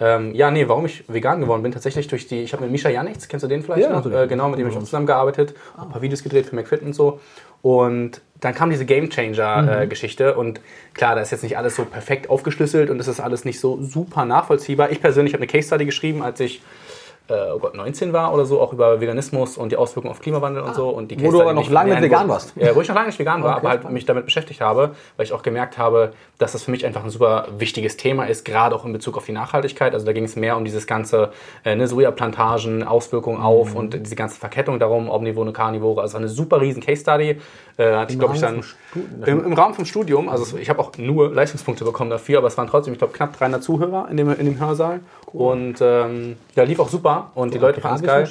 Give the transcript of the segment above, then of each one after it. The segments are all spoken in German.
Ähm, ja, nee, warum ich vegan geworden bin, tatsächlich durch die, ich habe mit Misha Janics, kennst du den vielleicht Ja. Äh, genau, mit dem ich auch zusammengearbeitet, ein paar Videos gedreht für McFit und so. Und dann kam diese Game Changer-Geschichte und klar, da ist jetzt nicht alles so perfekt aufgeschlüsselt und es ist alles nicht so super nachvollziehbar. Ich persönlich habe eine Case Study geschrieben, als ich äh, oh Gott, 19 war oder so, auch über Veganismus und die Auswirkungen auf Klimawandel und so. Und die Wo Case du Study aber noch lange nicht wo- vegan warst. Ja, wo ich noch lange nicht vegan war, Okay, aber halt mich damit beschäftigt habe, weil ich auch gemerkt habe, dass das für mich einfach ein super wichtiges Thema ist, gerade auch in Bezug auf die Nachhaltigkeit. Also da ging es mehr um dieses ganze äh, ne, Sojaplantagen, Auswirkungen auf Mhm. und diese ganze Verkettung darum, Omnivore, Carnivore. Also eine super riesen Case Study. Äh, hatte ich, glaube ich, dann Rahmen vom Stu- im, im Rahmen vom Studium. Also ich habe auch nur Leistungspunkte bekommen dafür, aber es waren trotzdem, ich glaube, knapp 300 Zuhörer in dem, in dem Hörsaal. Und ähm, ja, lief auch super und die Leute fanden es geil.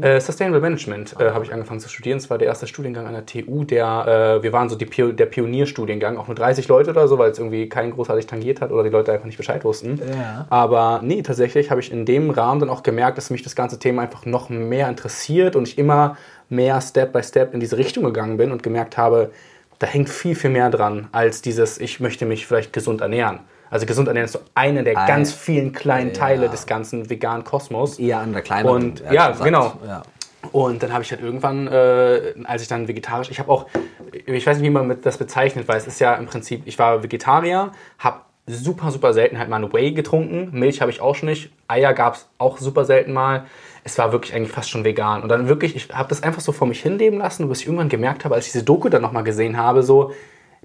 Äh, Sustainable Management äh, habe ich angefangen zu studieren. Es war der erste Studiengang an der TU. Der, äh, wir waren so die Pio der Pionierstudiengang, auch nur 30 Leute oder so, weil es irgendwie keinen großartig tangiert hat oder die Leute einfach nicht Bescheid wussten. Ja. Aber nee, tatsächlich habe ich in dem Rahmen dann auch gemerkt, dass mich das ganze Thema einfach noch mehr interessiert und ich immer mehr Step by Step in diese Richtung gegangen bin und gemerkt habe, da hängt viel, viel mehr dran als dieses, ich möchte mich vielleicht gesund ernähren. Also gesund ernähren ist so einer der Ein- ganz vielen kleinen Ja. Teile des ganzen veganen Kosmos. Eher an der kleineren. Und- ja, gesagt. genau. Ja. Und dann habe ich halt irgendwann, äh, als ich dann vegetarisch, ich habe auch, ich weiß nicht, wie man das bezeichnet, weil es ist ja im Prinzip, ich war Vegetarier, habe super, super selten halt mal eine Whey getrunken, Milch habe ich auch schon nicht, Eier gab es auch super selten mal. Es war wirklich eigentlich fast schon vegan. Und dann wirklich, ich habe das einfach so vor mich hinleben lassen, bis ich irgendwann gemerkt habe, als ich diese Doku dann nochmal gesehen habe, so,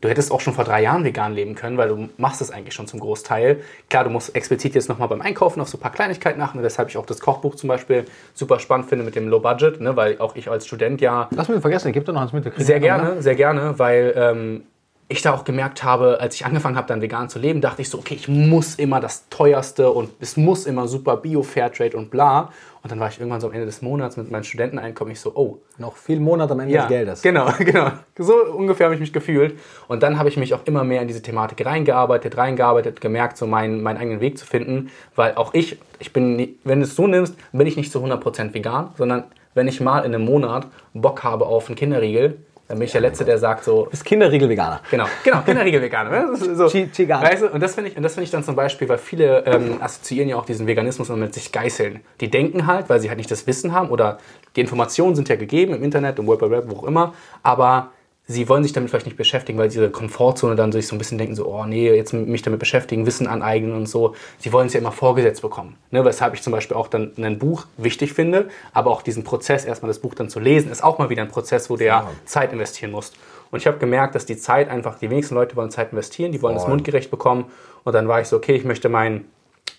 du hättest auch schon vor drei Jahren vegan leben können, weil du machst es eigentlich schon zum Großteil. Klar, du musst explizit jetzt nochmal beim Einkaufen auf so ein paar Kleinigkeiten achten, weshalb ich auch das Kochbuch zum Beispiel super spannend finde mit dem Low Budget, ne, weil auch ich als Student ja Lass mich nicht vergessen, gibt da noch eins mit. sehr noch, ne? gerne, sehr gerne, weil ähm, ich da auch gemerkt habe, als ich angefangen habe, dann vegan zu leben, dachte ich so, okay, ich muss immer das teuerste und es muss immer super Bio, Fairtrade und bla. Und dann war ich irgendwann so am Ende des Monats mit meinen Studenteneinkommen, ich so, oh, Noch viel Monat am Ende ja, des Geldes. Genau, genau. So ungefähr habe ich mich gefühlt. Und dann habe ich mich auch immer mehr in diese Thematik reingearbeitet, reingearbeitet, gemerkt, so meinen, meinen eigenen Weg zu finden. Weil auch ich, ich bin, wenn du es so nimmst, bin ich nicht zu 100% vegan, sondern wenn ich mal in einem Monat Bock habe auf einen Kinderriegel, dann bin ich der Letzte, der sagt so, Bist Kinderriegel-Veganer. Genau, genau, Kinderriegel-Veganer. ne? So, weißt du, und das finde ich, und das finde ich dann zum Beispiel, weil viele ähm, assoziieren ja auch diesen Veganismus mit sich geißeln. Die denken halt, weil sie halt nicht das Wissen haben oder die Informationen sind ja gegeben im Internet, im Web, Web, wo auch immer, aber sie wollen sich damit vielleicht nicht beschäftigen, weil sie ihre Komfortzone dann sich so ein bisschen denken, so, oh nee, jetzt mich damit beschäftigen, Wissen aneignen und so. Sie wollen es ja immer vorgesetzt bekommen. Ne? Weshalb ich zum Beispiel auch dann ein Buch wichtig finde, aber auch diesen Prozess, erstmal das Buch dann zu lesen, ist auch mal wieder ein Prozess, wo du ja Zeit investieren musst. Und ich habe gemerkt, dass die Zeit einfach, die wenigsten Leute wollen Zeit investieren, die wollen es mundgerecht bekommen. Und dann war ich so, okay, ich möchte mein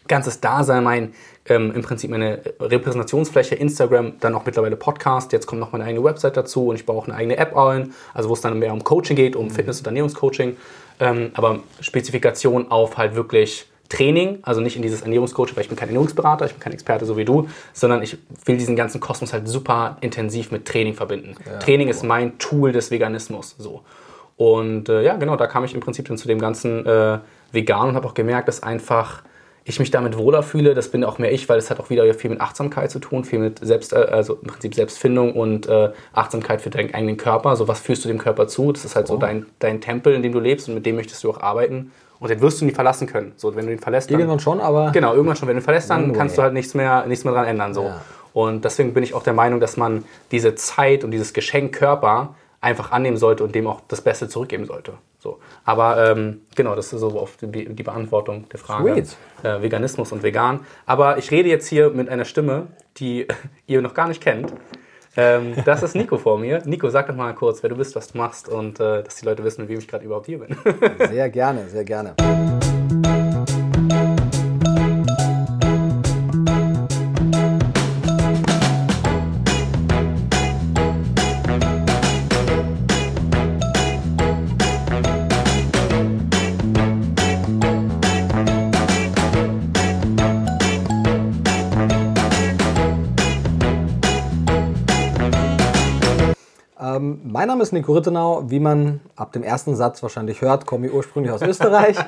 ganzes Dasein, mein ähm, im Prinzip meine Repräsentationsfläche, Instagram, dann auch mittlerweile Podcast. Jetzt kommt noch meine eigene Website dazu und ich baue auch eine eigene App ein, also wo es dann mehr um Coaching geht, um Fitness- und Ernährungscoaching. Ähm, aber Spezifikation auf halt wirklich Training, also nicht in dieses Ernährungscoaching, weil ich bin kein Ernährungsberater, ich bin kein Experte so wie du, sondern ich will diesen ganzen Kosmos halt super intensiv mit Training verbinden. Training ist mein Tool des Veganismus. So. Und äh, ja, genau, da kam ich im Prinzip dann zu dem ganzen äh, Vegan und habe auch gemerkt, dass einfach ich mich damit wohler fühle. Das bin auch mehr ich, weil es hat auch wieder viel mit Achtsamkeit zu tun, viel mit Selbst, äh, also im Prinzip Selbstfindung und äh, Achtsamkeit für deinen eigenen Körper. So was führst du dem Körper zu? Das ist halt so dein, dein Tempel, in dem du lebst und mit dem möchtest du auch arbeiten. Und den wirst du nie verlassen können. So, wenn du ihn verlässt, dann, Irgendwann schon, aber Genau, irgendwann schon. Wenn du ihn verlässt, dann One kannst du halt nichts mehr, nichts mehr dran ändern. So. Ja. Und deswegen bin ich auch der Meinung, dass man diese Zeit und dieses Geschenk Körper einfach annehmen sollte und dem auch das Beste zurückgeben sollte. So. Aber ähm, genau, das ist so auf die, die Beantwortung der Frage. Äh, Veganismus und vegan. Aber ich rede jetzt hier mit einer Stimme, die ihr noch gar nicht kennt. Ähm, das ist Nico vor mir. Nico, sag doch mal kurz, wer du bist, was du machst und äh, dass die Leute wissen, mit wem ich gerade überhaupt hier bin. sehr gerne, sehr gerne. Mein Name ist Nico Rittenau. Wie man ab dem ersten Satz wahrscheinlich hört, komme ich ursprünglich aus Österreich.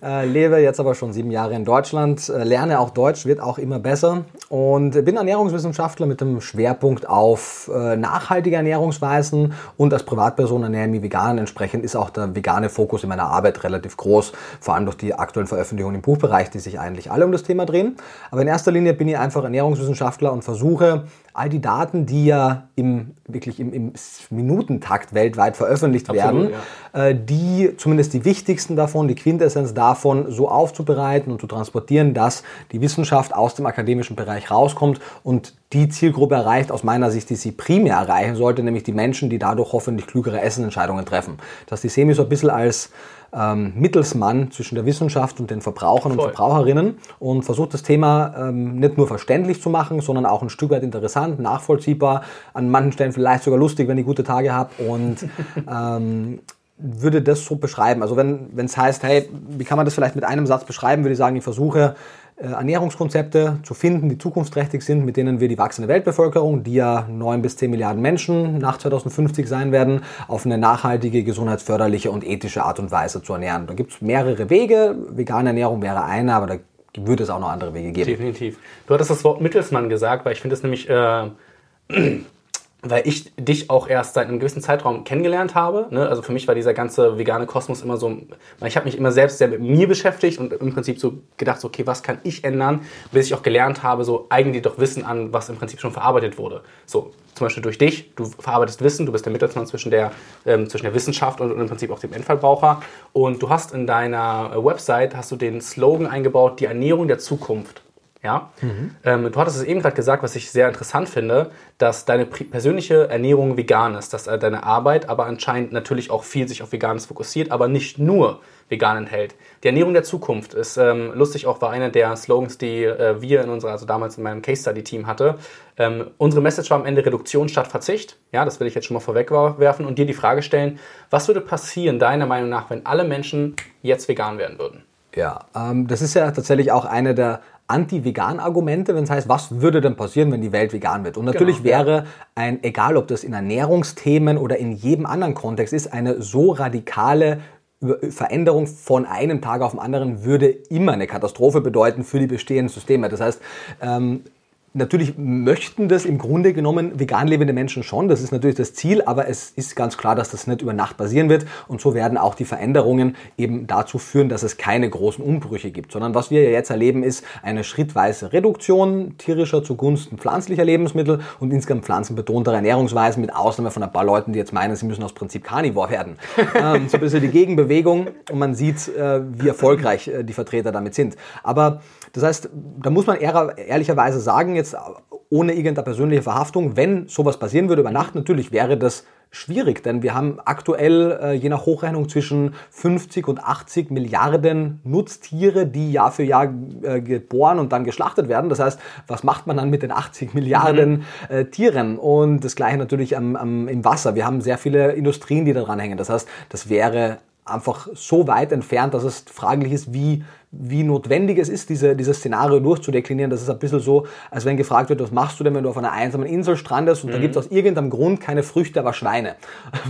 Äh, lebe jetzt aber schon sieben Jahre in Deutschland, äh, lerne auch Deutsch, wird auch immer besser und bin Ernährungswissenschaftler mit dem Schwerpunkt auf äh, nachhaltige Ernährungsweisen und als Privatperson ernähre ich mich vegan. Entsprechend ist auch der vegane Fokus in meiner Arbeit relativ groß, vor allem durch die aktuellen Veröffentlichungen im Buchbereich, die sich eigentlich alle um das Thema drehen. Aber in erster Linie bin ich einfach Ernährungswissenschaftler und versuche all die Daten, die ja im, wirklich im, im Minutentakt weltweit veröffentlicht Absolut, werden, ja. äh, die zumindest die wichtigsten davon, die Quintessenz davon so aufzubereiten und zu transportieren, dass die Wissenschaft aus dem akademischen Bereich rauskommt und die Zielgruppe erreicht, aus meiner Sicht, die sie primär erreichen sollte, nämlich die Menschen, die dadurch hoffentlich klügere Essenentscheidungen treffen. Das die sehen wir so ein bisschen als ähm, Mittelsmann zwischen der Wissenschaft und den Verbrauchern Voll. und Verbraucherinnen und versucht das Thema ähm, nicht nur verständlich zu machen, sondern auch ein Stück weit interessant, nachvollziehbar, an manchen Stellen vielleicht sogar lustig, wenn ich gute Tage habe und ähm, würde das so beschreiben. Also wenn es heißt, hey, wie kann man das vielleicht mit einem Satz beschreiben, würde ich sagen, ich versuche Ernährungskonzepte zu finden, die zukunftsträchtig sind, mit denen wir die wachsende Weltbevölkerung, die ja 9 bis 10 Milliarden Menschen nach 2050 sein werden, auf eine nachhaltige, gesundheitsförderliche und ethische Art und Weise zu ernähren. Da gibt es mehrere Wege. Vegane Ernährung wäre einer, aber da würde es auch noch andere Wege geben. Definitiv. Du hattest das Wort Mittelsmann gesagt, weil ich finde es nämlich äh, weil ich dich auch erst seit einem gewissen Zeitraum kennengelernt habe. Ne? Also für mich war dieser ganze vegane Kosmos immer so, ich habe mich immer selbst sehr mit mir beschäftigt und im Prinzip so gedacht, okay, was kann ich ändern, bis ich auch gelernt habe, so eigentlich doch Wissen an, was im Prinzip schon verarbeitet wurde. So, zum Beispiel durch dich, du verarbeitest Wissen, du bist der Mittelsmann zwischen der, ähm, zwischen der Wissenschaft und, und, im Prinzip auch dem Endverbraucher. Und du hast in deiner Website, hast du den Slogan eingebaut, die Ernährung der Zukunft. Ja? Mhm. Ähm, du hattest es eben gerade gesagt, was ich sehr interessant finde, dass deine persönliche Ernährung vegan ist, dass äh, deine Arbeit aber anscheinend natürlich auch viel sich auf Veganes fokussiert, aber nicht nur vegan enthält. Die Ernährung der Zukunft ist ähm, lustig auch war einer der Slogans, die äh, wir in unserer, also damals in meinem Case Study Team hatte. Ähm, unsere Message war am Ende Reduktion statt Verzicht. Ja, das will ich jetzt schon mal vorwegwerfen und dir die Frage stellen: Was würde passieren deiner Meinung nach, wenn alle Menschen jetzt vegan werden würden? Ja, ähm, das ist ja tatsächlich auch eine der Anti-Vegan-Argumente, wenn es heißt, was würde denn passieren, wenn die Welt vegan wird? Und natürlich genau, wäre ein, egal ob das in Ernährungsthemen oder in jedem anderen Kontext ist, eine so radikale Veränderung von einem Tag auf den anderen würde immer eine Katastrophe bedeuten für die bestehenden Systeme. Das heißt, ähm, Natürlich möchten das im Grunde genommen vegan lebende Menschen schon, das ist natürlich das Ziel, aber es ist ganz klar, dass das nicht über Nacht passieren wird und so werden auch die Veränderungen eben dazu führen, dass es keine großen Umbrüche gibt, sondern was wir ja jetzt erleben, ist eine schrittweise Reduktion tierischer zugunsten pflanzlicher Lebensmittel und insgesamt pflanzenbetonter Ernährungsweisen, mit Ausnahme von ein paar Leuten, die jetzt meinen, sie müssen aus Prinzip Carnivore werden. ähm, so ein bisschen die Gegenbewegung und man sieht, äh, wie erfolgreich äh, die Vertreter damit sind. Aber das heißt, da muss man ehrlicherweise sagen, jetzt ohne irgendeine persönliche Verhaftung, wenn sowas passieren würde über Nacht, natürlich wäre das schwierig, denn wir haben aktuell äh, je nach Hochrechnung zwischen 50 und 80 Milliarden Nutztiere, die Jahr für Jahr äh, geboren und dann geschlachtet werden. Das heißt, was macht man dann mit den 80 Milliarden mhm. äh, Tieren? Und das gleiche natürlich am, am, im Wasser. Wir haben sehr viele Industrien, die daran hängen. Das heißt, das wäre einfach so weit entfernt, dass es fraglich ist, wie wie notwendig es ist, diese, dieses Szenario durchzudeklinieren. Das ist ein bisschen so, als wenn gefragt wird, was machst du denn, wenn du auf einer einsamen Insel strandest und mhm. da gibt es aus irgendeinem Grund keine Früchte, aber Schweine.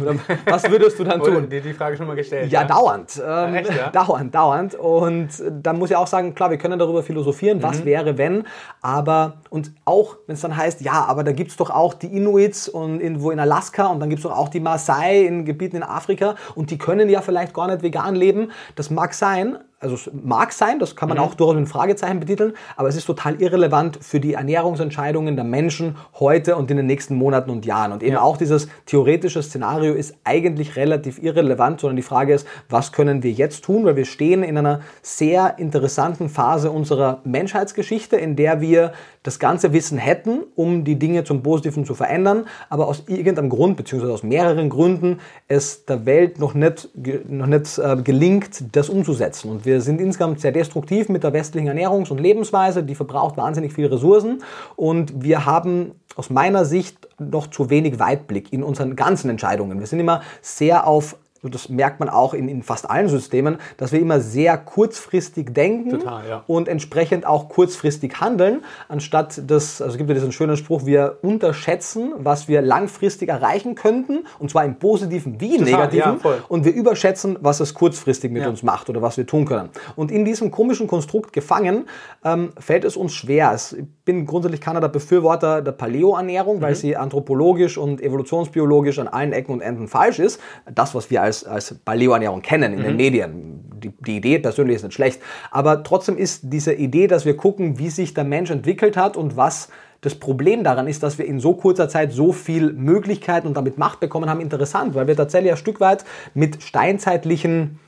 was würdest du dann tun? Die, die Frage schon mal gestellt. Ja, ja? dauernd. Ähm, Echt, ja? Dauernd, dauernd. Und dann muss ich auch sagen, klar, wir können darüber philosophieren, was mhm. wäre, wenn, aber, und auch, wenn es dann heißt, ja, aber da gibt es doch auch die Inuits und in, wo in Alaska und dann gibt es doch auch die Maasai in Gebieten in Afrika und die können ja vielleicht gar nicht vegan leben. Das mag sein, also es mag sein, das kann man mhm. auch durchaus mit Fragezeichen betiteln, aber es ist total irrelevant für die Ernährungsentscheidungen der Menschen heute und in den nächsten Monaten und Jahren. Und eben ja. auch dieses theoretische Szenario ist eigentlich relativ irrelevant, sondern die Frage ist, was können wir jetzt tun, weil wir stehen in einer sehr interessanten Phase unserer Menschheitsgeschichte, in der wir das ganze Wissen hätten, um die Dinge zum Positiven zu verändern, aber aus irgendeinem Grund, beziehungsweise aus mehreren Gründen, es der Welt noch nicht, noch nicht äh, gelingt, das umzusetzen. Und wir sind insgesamt sehr destruktiv mit der westlichen Ernährungs- und Lebensweise, die verbraucht wahnsinnig viele Ressourcen und wir haben aus meiner Sicht noch zu wenig Weitblick in unseren ganzen Entscheidungen. Wir sind immer sehr auf und das merkt man auch in, in fast allen Systemen, dass wir immer sehr kurzfristig denken Total, ja. und entsprechend auch kurzfristig handeln, anstatt das, also es gibt ja diesen schönen Spruch, wir unterschätzen, was wir langfristig erreichen könnten, und zwar im positiven wie im negativen, ja, und wir überschätzen, was es kurzfristig mit Ja. uns macht oder was wir tun können. Und in diesem komischen Konstrukt gefangen, ähm, fällt es uns schwer. Es- Ich bin grundsätzlich keiner der Befürworter der Paleo-Ernährung, Mhm. weil sie anthropologisch und evolutionsbiologisch an allen Ecken und Enden falsch ist. Das, was wir als, als Paleo-Ernährung kennen in den Mhm. Medien. Die, die Idee persönlich ist nicht schlecht. Aber trotzdem ist diese Idee, dass wir gucken, wie sich der Mensch entwickelt hat und was das Problem daran ist, dass wir in so kurzer Zeit so viel Möglichkeiten und damit Macht bekommen haben, interessant, weil wir tatsächlich ein Stück weit mit steinzeitlichen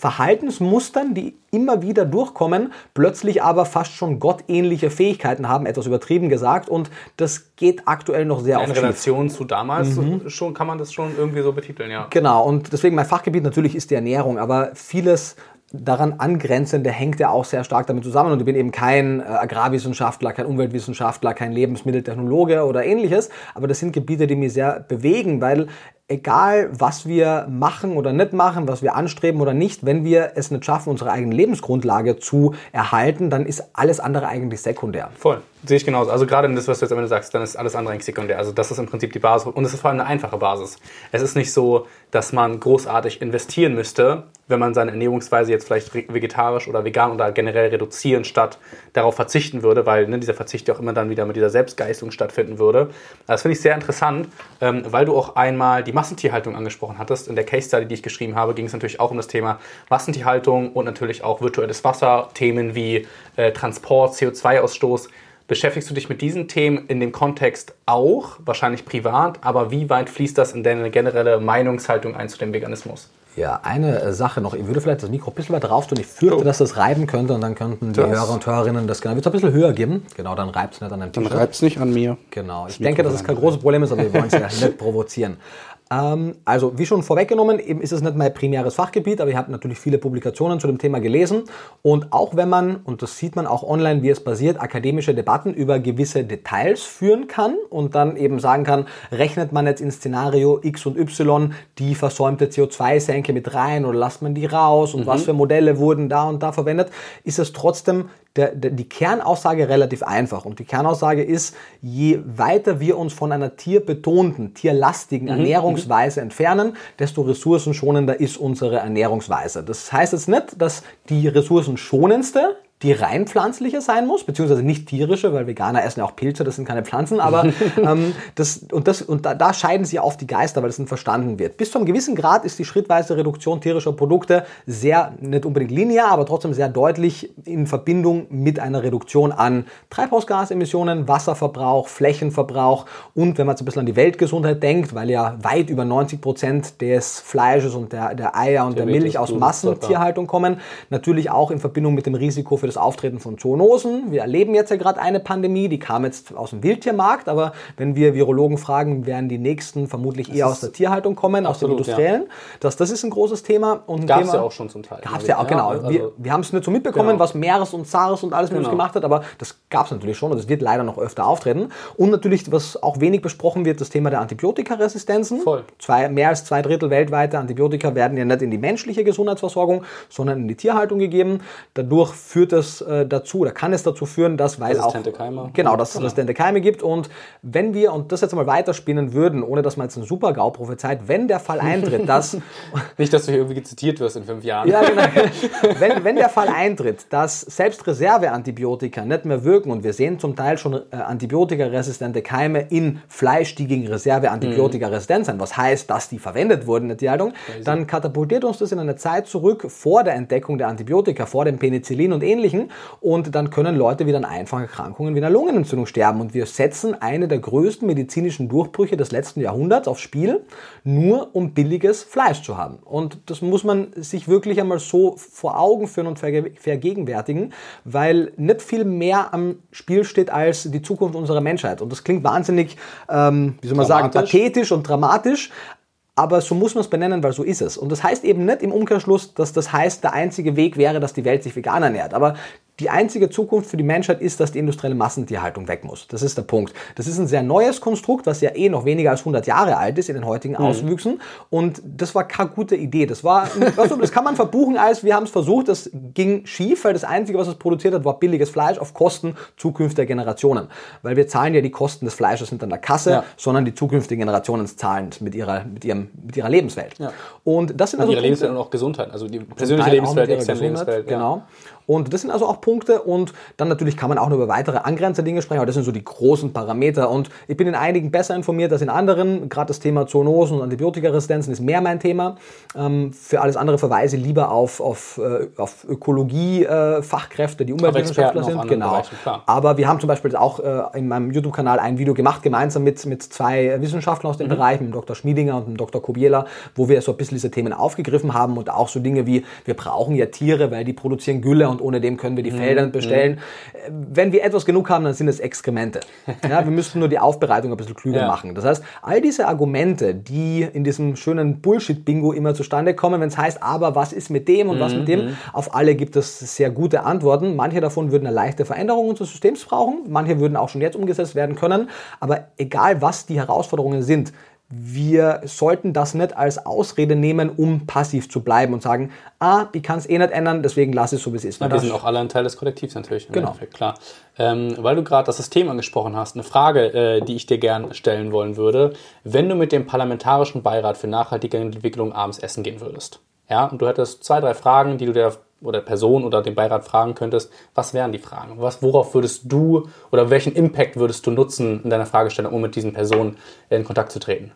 Verhaltensmustern, die immer wieder durchkommen, plötzlich aber fast schon gottähnliche Fähigkeiten haben, etwas übertrieben gesagt. Und das geht aktuell noch sehr In oft schief. Relation zu damals Mhm. schon kann man das schon irgendwie so betiteln, ja. Genau, und deswegen mein Fachgebiet natürlich ist die Ernährung, aber vieles daran angrenzende hängt ja auch sehr stark damit zusammen. Und ich bin eben kein äh, Agrarwissenschaftler, kein Umweltwissenschaftler, kein Lebensmitteltechnologe oder ähnliches, aber das sind Gebiete, die mich sehr bewegen, weil egal was wir machen oder nicht machen, was wir anstreben oder nicht, wenn wir es nicht schaffen, unsere eigene Lebensgrundlage zu erhalten, dann ist alles andere eigentlich sekundär. Voll. Sehe ich genauso. Also gerade in das, was du jetzt am Ende sagst, dann ist alles andere eigentlich sekundär. Also das ist im Prinzip die Basis. Und es ist vor allem eine einfache Basis. Es ist nicht so, dass man großartig investieren müsste, wenn man seine Ernährungsweise jetzt vielleicht vegetarisch oder vegan oder generell reduzieren, statt darauf verzichten würde, weil ne, dieser Verzicht ja auch immer dann wieder mit dieser Selbstgeistung stattfinden würde. Das finde ich sehr interessant, ähm, weil du auch einmal die Massentierhaltung angesprochen hattest. In der Case Study, die ich geschrieben habe, ging es natürlich auch um das Thema Massentierhaltung und natürlich auch virtuelles Wasser, Themen wie äh, Transport, CO2-Ausstoß. Beschäftigst du dich mit diesen Themen in dem Kontext auch, wahrscheinlich privat, aber wie weit fließt das in deine generelle Meinungshaltung ein zu dem Veganismus? Ja, eine äh, Sache noch. Ich würde vielleicht das Mikro ein bisschen weit drauf tun. Ich fürchte, Oh. dass das reiben könnte und dann könnten die Das- Hörer und Hörerinnen das gerne. Wird ein bisschen höher geben. Genau, dann reibt es nicht an dem Tisch. es nicht an mir. Genau. Ich Mikro denke, dass es kein großes Problem ist, aber wir wollen es ja nicht provozieren. Ähm, also, wie schon vorweggenommen, eben ist es nicht mein primäres Fachgebiet, aber ich habe natürlich viele Publikationen zu dem Thema gelesen. Und auch wenn man, und das sieht man auch online, wie es passiert, akademische Debatten über gewisse Details führen kann und dann eben sagen kann, rechnet man jetzt in Szenario X und Y die versäumte CO2-Senke mit rein oder lasst man die raus und was für Modelle wurden da und da verwendet, ist es trotzdem der, der, die Kernaussage relativ einfach. Und die Kernaussage ist, je weiter wir uns von einer tierbetonten, tierlastigen Ernährungsweise entfernen, desto ressourcenschonender ist unsere Ernährungsweise. Das heißt jetzt nicht, dass die ressourcenschonendste die rein pflanzliche sein muss, beziehungsweise nicht tierische, weil Veganer essen ja auch Pilze, das sind keine Pflanzen, aber ähm, das, und, das, und da, da scheiden sie auf die Geister, weil das nicht verstanden wird. Bis zu einem gewissen Grad ist die schrittweise Reduktion tierischer Produkte sehr, nicht unbedingt linear, aber trotzdem sehr deutlich in Verbindung mit einer Reduktion an Treibhausgasemissionen, Wasserverbrauch, Flächenverbrauch und wenn man jetzt ein bisschen an die Weltgesundheit denkt, weil ja weit über 90 Prozent des Fleisches und der, der Eier und der Theoretisch Milch aus Massentierhaltung kommen, natürlich auch in Verbindung mit dem Risiko für das Auftreten von Zoonosen. Wir erleben jetzt ja gerade eine Pandemie, die kam jetzt aus dem Wildtiermarkt, aber wenn wir Virologen fragen, werden die nächsten vermutlich eher aus der Tierhaltung kommen, aus Absolut, den Industriellen. Das, das ist ein großes Thema. Gab es ja auch schon zum Teil. Gab es ja auch, genau. also- wir wir haben es nicht so mitbekommen, Genau. was Meeres und SARS und alles mit uns Genau. gemacht hat, aber das gab es natürlich schon und es wird leider noch öfter auftreten. Und natürlich, was auch wenig besprochen wird, das Thema der Antibiotikaresistenzen. Voll. Zwei, mehr als zwei Drittel weltweite Antibiotika werden ja nicht in die menschliche Gesundheitsversorgung, sondern in die Tierhaltung gegeben. Dadurch führt es äh, dazu, oder kann es dazu führen, dass, weil auch... Keime. Genau, dass es resistente Keime gibt. Und wenn wir, und das jetzt mal weiterspinnen würden, ohne dass man jetzt einen Super-GAU prophezeit, wenn der Fall eintritt, dass Nicht, dass du hier irgendwie zitiert wirst in fünf Jahren. ja, genau. wenn, wenn der Fall eintritt, dass selbst Reserveantibiotika nicht mehr wirken und wir sehen zum Teil schon äh, antibiotikaresistente Keime in Fleisch, die gegen Reserveantibiotika resistent sind, was heißt, dass die verwendet wurden in der Tierhaltung, dann katapultiert uns das in eine Zeit zurück vor der Entdeckung der Antibiotika, vor dem Penicillin und ähnlichen und dann können Leute wieder an einfachen Erkrankungen wie einer Lungenentzündung sterben und wir setzen eine der größten medizinischen Durchbrüche des letzten Jahrhunderts aufs Spiel, nur um billiges Fleisch zu haben. Und das muss man sich wirklich einmal so vor Augen führen und verge vergegenwärtigen, weil nicht viel mehr am Spiel steht als die Zukunft unserer Menschheit. Und das klingt wahnsinnig, ähm, wie soll man sagen, pathetisch und dramatisch. Aber so muss man es benennen, weil so ist es. Und das heißt eben nicht im Umkehrschluss, dass das heißt, der einzige Weg wäre, dass die Welt sich vegan ernährt. Aber die einzige Zukunft für die Menschheit ist, dass die industrielle Massentierhaltung weg muss. Das ist der Punkt. Das ist ein sehr neues Konstrukt, was ja eh noch weniger als 100 Jahre alt ist in den heutigen mhm. Auswüchsen. Und das war keine gute Idee. Das war, also, das kann man verbuchen als, wir haben es versucht, das ging schief, weil das Einzige, was es produziert hat, war billiges Fleisch auf Kosten zukünftiger Generationen. Weil wir zahlen ja die Kosten des Fleisches nicht an der Kasse, ja. sondern die zukünftigen Generationen zahlen mit ihrer, mit ihrem, mit ihrer Lebenswelt. Ja. Und das sind und also ihre Lebenswelt und auch Gesundheit, also die persönliche Lebenswelt, externe Lebenswelt. Genau. Und das sind also auch Punkte und dann natürlich kann man auch noch über weitere angrenzende Dinge sprechen, aber das sind so die großen Parameter und ich bin in einigen besser informiert als in anderen. Gerade das Thema Zoonosen und Antibiotikaresistenzen ist mehr mein Thema. Ähm, für alles andere verweise ich lieber auf, auf, äh, auf Ökologie-Fachkräfte, äh, die Umweltwissenschaftler sind. Genau. aber wir haben zum Beispiel auch äh, in meinem YouTube-Kanal ein Video gemacht, gemeinsam mit, mit zwei Wissenschaftlern aus dem mhm. Bereich, mit dem Dr. Schmiedinger und dem Dr. Kobiela, wo wir so ein bisschen diese Themen aufgegriffen haben und auch so Dinge wie, wir brauchen ja Tiere, weil die produzieren Gülle und ohne dem können wir die Felder nicht bestellen. Mhm. Wenn wir etwas genug haben, dann sind es Exkremente. Ja, wir müssten nur die Aufbereitung ein bisschen klüger ja. machen. Das heißt, all diese Argumente, die in diesem schönen Bullshit-Bingo immer zustande kommen, wenn es heißt, aber was ist mit dem und mhm. was mit dem, mhm. auf alle gibt es sehr gute Antworten. Manche davon würden eine leichte Veränderung unseres Systems brauchen, manche würden auch schon jetzt umgesetzt werden können. Aber egal, was die Herausforderungen sind, wir sollten das nicht als Ausrede nehmen, um passiv zu bleiben und sagen, ah, ich kann es eh nicht ändern, deswegen lasse es so, wie es ist. Ja, wir sind auch alle ein Teil des Kollektivs natürlich. Genau. Endeffekt, klar. Ähm, weil du gerade das System angesprochen hast, eine Frage, äh, die ich dir gern stellen wollen würde, wenn du mit dem Parlamentarischen Beirat für nachhaltige Entwicklung abends essen gehen würdest. Ja, und du hättest zwei, drei Fragen, die du der oder Person oder den Beirat fragen könntest, was wären die Fragen? Was, worauf würdest du oder welchen Impact würdest du nutzen in deiner Fragestellung, um mit diesen Personen in Kontakt zu treten?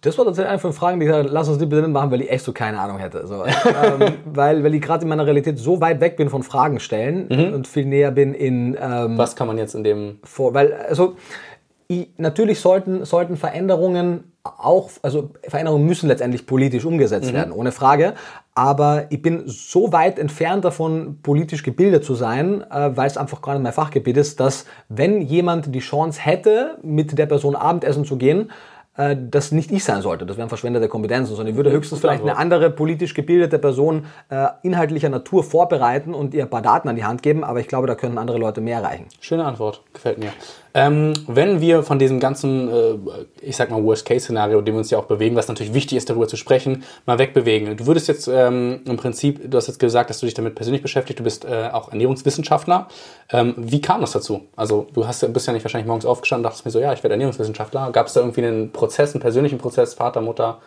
Das war tatsächlich eine von den Fragen, die ich gesagt lass uns die bitte nicht machen, weil ich echt so keine Ahnung hätte. So, ähm, weil, weil ich gerade in meiner Realität so weit weg bin von Fragen stellen mhm. und viel näher bin in... Ähm, was kann man jetzt in dem... Vor, weil, also, ich, natürlich sollten, sollten Veränderungen auch, also Veränderungen müssen letztendlich politisch umgesetzt mhm. werden, ohne Frage. Aber ich bin so weit entfernt davon, politisch gebildet zu sein, äh, weil es einfach nicht mein Fachgebiet ist, dass wenn jemand die Chance hätte, mit der Person Abendessen zu gehen, äh, das nicht ich sein sollte. Das wären verschwendete Kompetenzen, sondern ich würde höchstens vielleicht eine andere politisch gebildete Person äh, inhaltlicher Natur vorbereiten und ihr ein paar Daten an die Hand geben, aber ich glaube, da können andere Leute mehr erreichen. Schöne Antwort, gefällt mir. Ähm, wenn wir von diesem ganzen, äh, ich sag mal, Worst-Case-Szenario, dem wir uns ja auch bewegen, was natürlich wichtig ist, darüber zu sprechen, mal wegbewegen. Du würdest jetzt ähm, im Prinzip, du hast jetzt gesagt, dass du dich damit persönlich beschäftigst, du bist äh, auch Ernährungswissenschaftler. Ähm, wie kam das dazu? Also du hast, bist ja nicht wahrscheinlich morgens aufgestanden und dachtest mir so, ja, ich werde Ernährungswissenschaftler. Gab es da irgendwie einen Prozess, einen persönlichen Prozess, Vater, Mutter?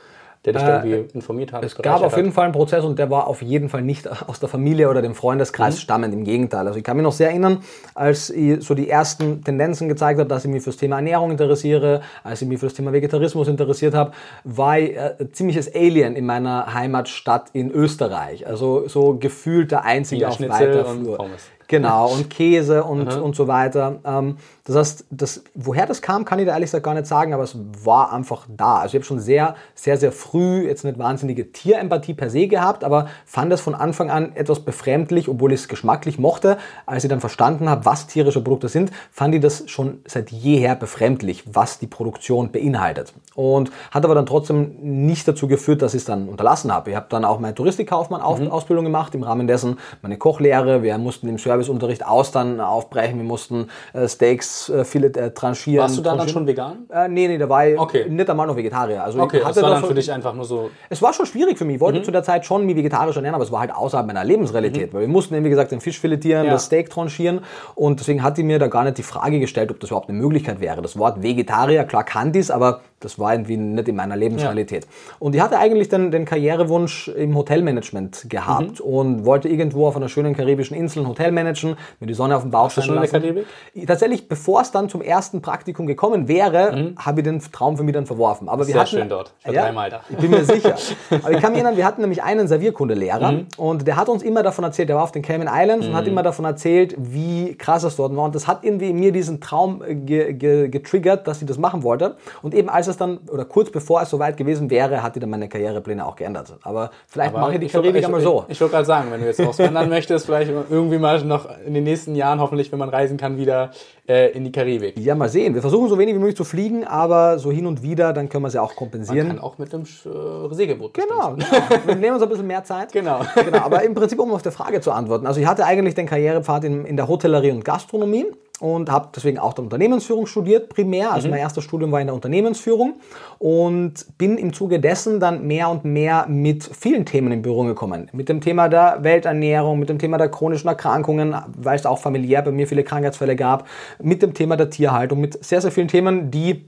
Der dich äh, irgendwie informiert hat? Es gab auf jeden Fall einen Prozess und der war auf jeden Fall nicht aus der Familie oder dem Freundeskreis mhm. stammend. Im Gegenteil. Also ich kann mich noch sehr erinnern, als ich so die ersten Tendenzen gezeigt habe, dass ich mich für das Thema Ernährung interessiere, als ich mich für das Thema Vegetarismus interessiert habe, war ich äh, ziemliches Alien in meiner Heimatstadt in Österreich. Also so gefühlt der Einzige auf weiter Flur. Genau, und Käse und, und so weiter. Ähm, das heißt, das, woher das kam, kann ich da ehrlich gesagt gar nicht sagen, aber es war einfach da. Also ich habe schon sehr, sehr, sehr früh jetzt nicht wahnsinnige Tierempathie per se gehabt, aber fand es von Anfang an etwas befremdlich, obwohl ich es geschmacklich mochte. Als ich dann verstanden habe, was tierische Produkte sind, fand ich das schon seit jeher befremdlich, was die Produktion beinhaltet. Und hat aber dann trotzdem nicht dazu geführt, dass ich es dann unterlassen habe. Ich habe dann auch meine Touristikkaufmann-Ausbildung mhm. gemacht, im Rahmen dessen meine Kochlehre. Wir mussten im Serviceunterricht Austern aufbrechen, wir mussten äh, Steaks äh, viele äh, tranchieren. Warst du da dann schon vegan? Äh, nee, nee, da war ich okay. nicht einmal noch Vegetarier. Also okay, das war dann für dich einfach nur so... Es war schon schwierig für mich. Ich wollte mhm. zu der Zeit schon mich vegetarisch ernähren, aber es war halt außerhalb meiner Lebensrealität. Mhm. Weil wir mussten eben, wie gesagt, den Fisch filetieren, ja. das Steak tranchieren und deswegen hat die mir da gar nicht die Frage gestellt, ob das überhaupt eine Möglichkeit wäre. Das Wort Vegetarier, klar kannte ich aber das war irgendwie nicht in meiner Lebensrealität. Ja. Und ich hatte eigentlich den, den Karrierewunsch im Hotelmanagement gehabt mhm. und wollte irgendwo auf einer schönen karibischen Insel ein Hotel managen, mir die Sonne auf dem Bauch scheinen schon lassen. In der Karibik? Tatsächlich, bevor es dann zum ersten Praktikum gekommen wäre, mhm. habe ich den Traum für mich dann verworfen. Aber wir Sehr hatten, schön dort. Ich ja, dreimal da. Ich bin mir sicher. Aber ich kann mich erinnern, wir hatten nämlich einen Servierkundelehrer mhm. und der hat uns immer davon erzählt, der war auf den Cayman Islands und hat mhm. immer davon erzählt, wie krass es dort war. Und das hat irgendwie in mir diesen Traum ge ge getriggert, dass ich das machen wollte. Und eben als es dann, oder kurz bevor es soweit gewesen wäre, hatte ich dann meine Karrierepläne auch geändert. Aber vielleicht Aber mache ich die ich würd- Karibik ich- so. Ich, ich wollte gerade sagen, wenn du jetzt auswandern möchtest, vielleicht irgendwie mal noch in den nächsten Jahren, hoffentlich, wenn man reisen kann, wieder äh, in die Karibik. Ja, mal sehen. Wir versuchen so wenig wie möglich zu fliegen, aber so hin und wieder, dann können wir sie auch Man kompensieren. kann auch mit einem äh, Segelboot Genau, genau. Wir nehmen uns ein bisschen mehr Zeit. Genau. genau. Aber im Prinzip, um auf die Frage zu antworten. Also ich hatte eigentlich den Karrierepfad in, in der Hotellerie und Gastronomie und habe deswegen auch der Unternehmensführung studiert, primär. Also mein erstes Studium war in der Unternehmensführung und bin im Zuge dessen dann mehr und mehr mit vielen Themen in Berührung gekommen. Mit dem Thema der Welternährung, mit dem Thema der chronischen Erkrankungen, weil es auch familiär bei mir viele Krankheitsfälle gab, mit dem Thema der Tierhaltung, mit sehr, sehr vielen Themen, die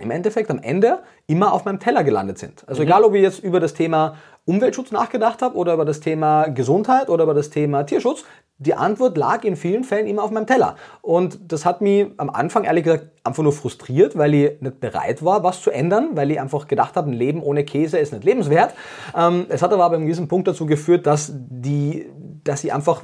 im Endeffekt am Ende immer auf meinem Teller gelandet sind. Also egal, ob ich jetzt über das Thema Umweltschutz nachgedacht habe oder über das Thema Gesundheit oder über das Thema Tierschutz, die Antwort lag in vielen Fällen immer auf meinem Teller. Und das hat mich am Anfang ehrlich gesagt einfach nur frustriert, weil ich nicht bereit war, was zu ändern, weil ich einfach gedacht habe, ein Leben ohne Käse ist nicht lebenswert. Ähm, es hat aber bei gewissen Punkt dazu geführt, dass die, dass ich einfach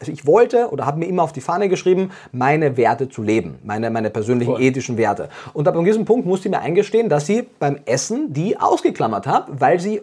also ich wollte oder habe mir immer auf die Fahne geschrieben, meine Werte zu leben, meine, meine persönlichen Cool. ethischen Werte. Und ab einem gewissen Punkt musste ich mir eingestehen, dass ich beim Essen die ausgeklammert habe, weil sie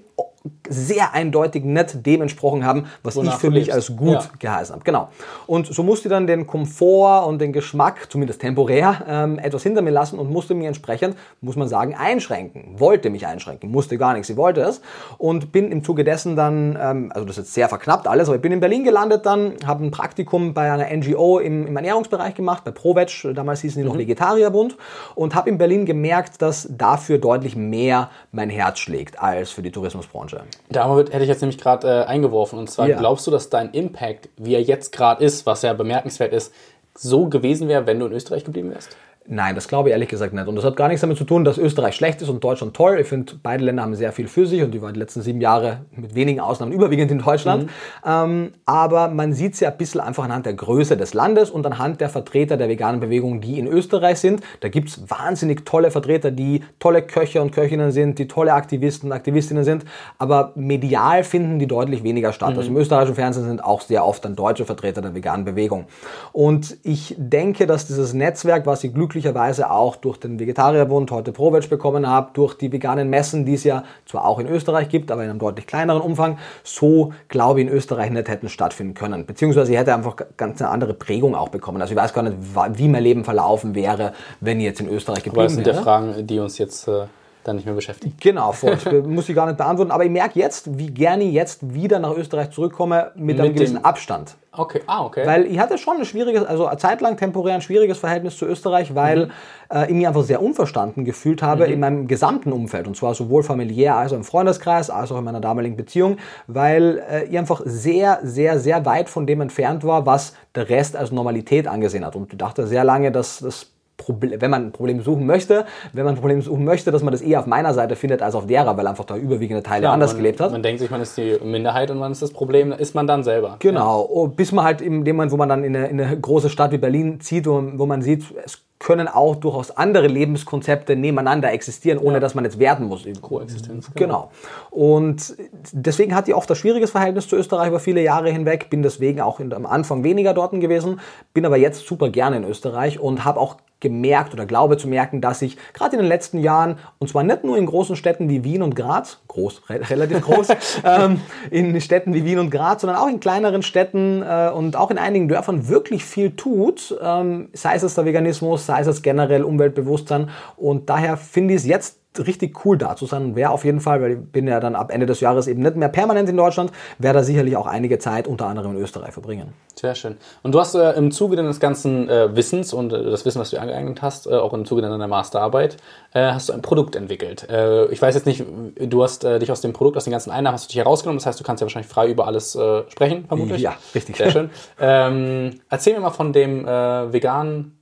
sehr eindeutig nicht dem entsprochen haben, was Wonach ich für mich als gut Ja. geheißen habe. Genau. Und so musste ich dann den Komfort und den Geschmack, zumindest temporär, ähm, etwas hinter mir lassen und musste mich entsprechend, muss man sagen, einschränken. Wollte mich einschränken, musste gar nichts, sie wollte es. Und bin im Zuge dessen dann, ähm, also das ist jetzt sehr verknappt alles, aber ich bin in Berlin gelandet dann, habe ein Praktikum bei einer NGO im, im Ernährungsbereich gemacht, bei ProVeg, damals hießen die noch Vegetarierbund, und habe in Berlin gemerkt, dass dafür deutlich mehr mein Herz schlägt als für die Tourismusbranche. Da hätte ich jetzt nämlich gerade äh, eingeworfen. Und zwar, Ja. glaubst du, dass dein Impact, wie er jetzt gerade ist, was ja bemerkenswert ist, so gewesen wäre, wenn du in Österreich geblieben wärst? Nein, das glaube ich ehrlich gesagt nicht. Und das hat gar nichts damit zu tun, dass Österreich schlecht ist und Deutschland toll. Ich finde, beide Länder haben sehr viel für sich und die waren die letzten sieben Jahre mit wenigen Ausnahmen überwiegend in Deutschland. Ähm, aber man sieht es ja ein bisschen einfach anhand der Größe des Landes und anhand der Vertreter der veganen Bewegung, die in Österreich sind. Da gibt es wahnsinnig tolle Vertreter, die tolle Köche und Köchinnen sind, die tolle Aktivisten und Aktivistinnen sind. Aber medial finden die deutlich weniger statt. Also im österreichischen Fernsehen sind auch sehr oft dann deutsche Vertreter der veganen Bewegung. Und ich denke, dass dieses Netzwerk, was ich glücklicherweise auch durch den Vegetarierbund, heute ProVeg bekommen habe, durch die veganen Messen, die es ja zwar auch in Österreich gibt, aber in einem deutlich kleineren Umfang, so glaube ich in Österreich nicht hätten stattfinden können. Beziehungsweise ich hätte einfach ganz eine andere Prägung auch bekommen. Also ich weiß gar nicht, wie mein Leben verlaufen wäre, wenn ich jetzt in Österreich Aber geblieben das sind ja wäre. Fragen, die uns jetzt äh, dann nicht mehr beschäftigen. Genau, voll. Das muss ich gar nicht beantworten. Aber ich merke jetzt, wie gerne ich jetzt wieder nach Österreich zurückkomme mit, einem Mit gewissen dem- Abstand. Okay, ah, okay. Weil ich hatte schon ein schwieriges, also eine Zeit lang temporär ein schwieriges Verhältnis zu Österreich, weil äh, ich mich einfach sehr unverstanden gefühlt habe in meinem gesamten Umfeld. Und zwar sowohl familiär als auch im Freundeskreis, als auch in meiner damaligen Beziehung, weil äh, ich einfach sehr, sehr, sehr weit von dem entfernt war, was der Rest als Normalität angesehen hat. Und ich dachte sehr lange, dass das Proble- wenn man ein Problem suchen möchte, wenn man ein Problem suchen möchte, dass man das eher auf meiner Seite findet als auf derer, weil einfach da überwiegende Teile Ja, anders man, gelebt hat. Man denkt sich, man ist die Minderheit und man ist das Problem, ist man dann selber. Genau, oh, bis man halt in dem Moment, wo man dann in eine, in eine große Stadt wie Berlin zieht, wo, wo man sieht, es können auch durchaus andere Lebenskonzepte nebeneinander existieren, ohne dass man jetzt werten muss. Koexistenz, Genau. Und deswegen hatte ich oft ein schwieriges Verhältnis zu Österreich über viele Jahre hinweg, bin deswegen auch in, am Anfang weniger dort gewesen, bin aber jetzt super gerne in Österreich und habe auch gemerkt oder glaube zu merken, dass ich gerade in den letzten Jahren, und zwar nicht nur in großen Städten wie Wien und Graz, groß, re relativ groß, ähm, in Städten wie Wien und Graz, sondern auch in kleineren Städten äh, und auch in einigen Dörfern wirklich viel tut, ähm, sei es der Veganismus, sei es generell Umweltbewusstsein. Und daher finde ich es jetzt richtig cool da zu sein und wäre auf jeden Fall, weil ich bin ja dann ab Ende des Jahres eben nicht mehr permanent in Deutschland, werde da sicherlich auch einige Zeit unter anderem in Österreich verbringen. Sehr schön. Und du hast äh, im Zuge deines ganzen äh, Wissens und äh, das Wissen, was du angeeignet hast, äh, auch im Zuge deiner Masterarbeit, äh, hast du ein Produkt entwickelt. Äh, ich weiß jetzt nicht, du hast dich aus dem Produkt, aus den ganzen Einnahmen, hast du dich herausgenommen. Das heißt, du kannst ja wahrscheinlich frei über alles sprechen, vermutlich. Ja, richtig. Sehr schön. Ähm, erzähl mir mal von dem veganen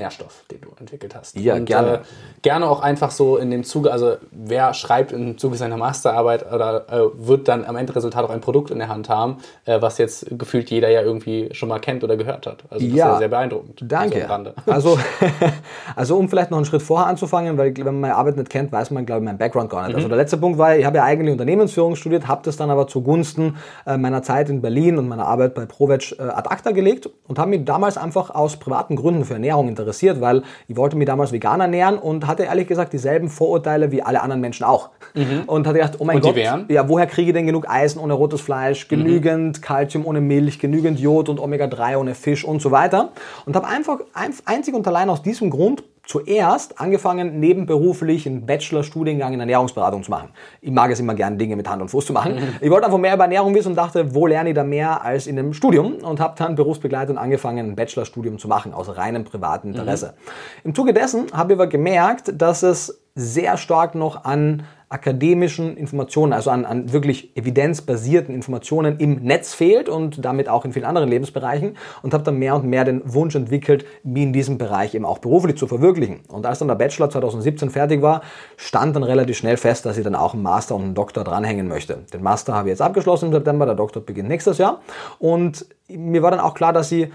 Multi-Nährstoff, den du entwickelt hast. Ja, gerne. Äh, gerne auch einfach so in dem Zuge, also wer schreibt im Zuge seiner Masterarbeit oder äh, wird dann am Endresultat auch ein Produkt in der Hand haben, äh, was jetzt gefühlt jeder ja irgendwie schon mal kennt oder gehört hat. Also das ist ja sehr beeindruckend. Danke. So. Also, also um vielleicht noch einen Schritt vorher anzufangen, weil wenn man meine Arbeit nicht kennt, weiß man, glaube ich, meinen Background gar nicht. Also der letzte Punkt war, ich habe ja eigentlich Unternehmensführung studiert, habe das dann aber zugunsten äh, meiner Zeit in Berlin und meiner Arbeit bei ProVeg äh, ad acta gelegt und habe mich damals einfach aus privaten Gründen für Ernährung interessiert interessiert, weil ich wollte mich damals vegan ernähren und hatte ehrlich gesagt dieselben Vorurteile wie alle anderen Menschen auch. Mhm. Und hatte gedacht, oh mein und Gott, ja, woher kriege ich denn genug Eisen ohne rotes Fleisch, mhm. genügend mhm. Kalzium ohne Milch, genügend Jod und Omega-3 ohne Fisch und so weiter. Und habe einfach einzig und allein aus diesem Grund zuerst angefangen, nebenberuflich einen Bachelorstudiengang in Ernährungsberatung zu machen. Ich mag es immer gerne, Dinge mit Hand und Fuß zu machen. Mhm. Ich wollte einfach mehr über Ernährung wissen und dachte, wo lerne ich da mehr als in einem Studium? Und habe dann berufsbegleitend angefangen, ein Bachelorstudium zu machen, aus reinem privaten Interesse. Mhm. Im Zuge dessen habe ich aber gemerkt, dass es sehr stark noch an akademischen Informationen, also an, an wirklich evidenzbasierten Informationen im Netz fehlt und damit auch in vielen anderen Lebensbereichen und habe dann mehr und mehr den Wunsch entwickelt, mich in diesem Bereich eben auch beruflich zu verwirklichen. Und als dann der Bachelor 2017 fertig war, stand dann relativ schnell fest, dass ich dann auch einen Master und einen Doktor dranhängen möchte. Den Master habe ich jetzt abgeschlossen im September, der Doktor beginnt nächstes Jahr und mir war dann auch klar, dass ich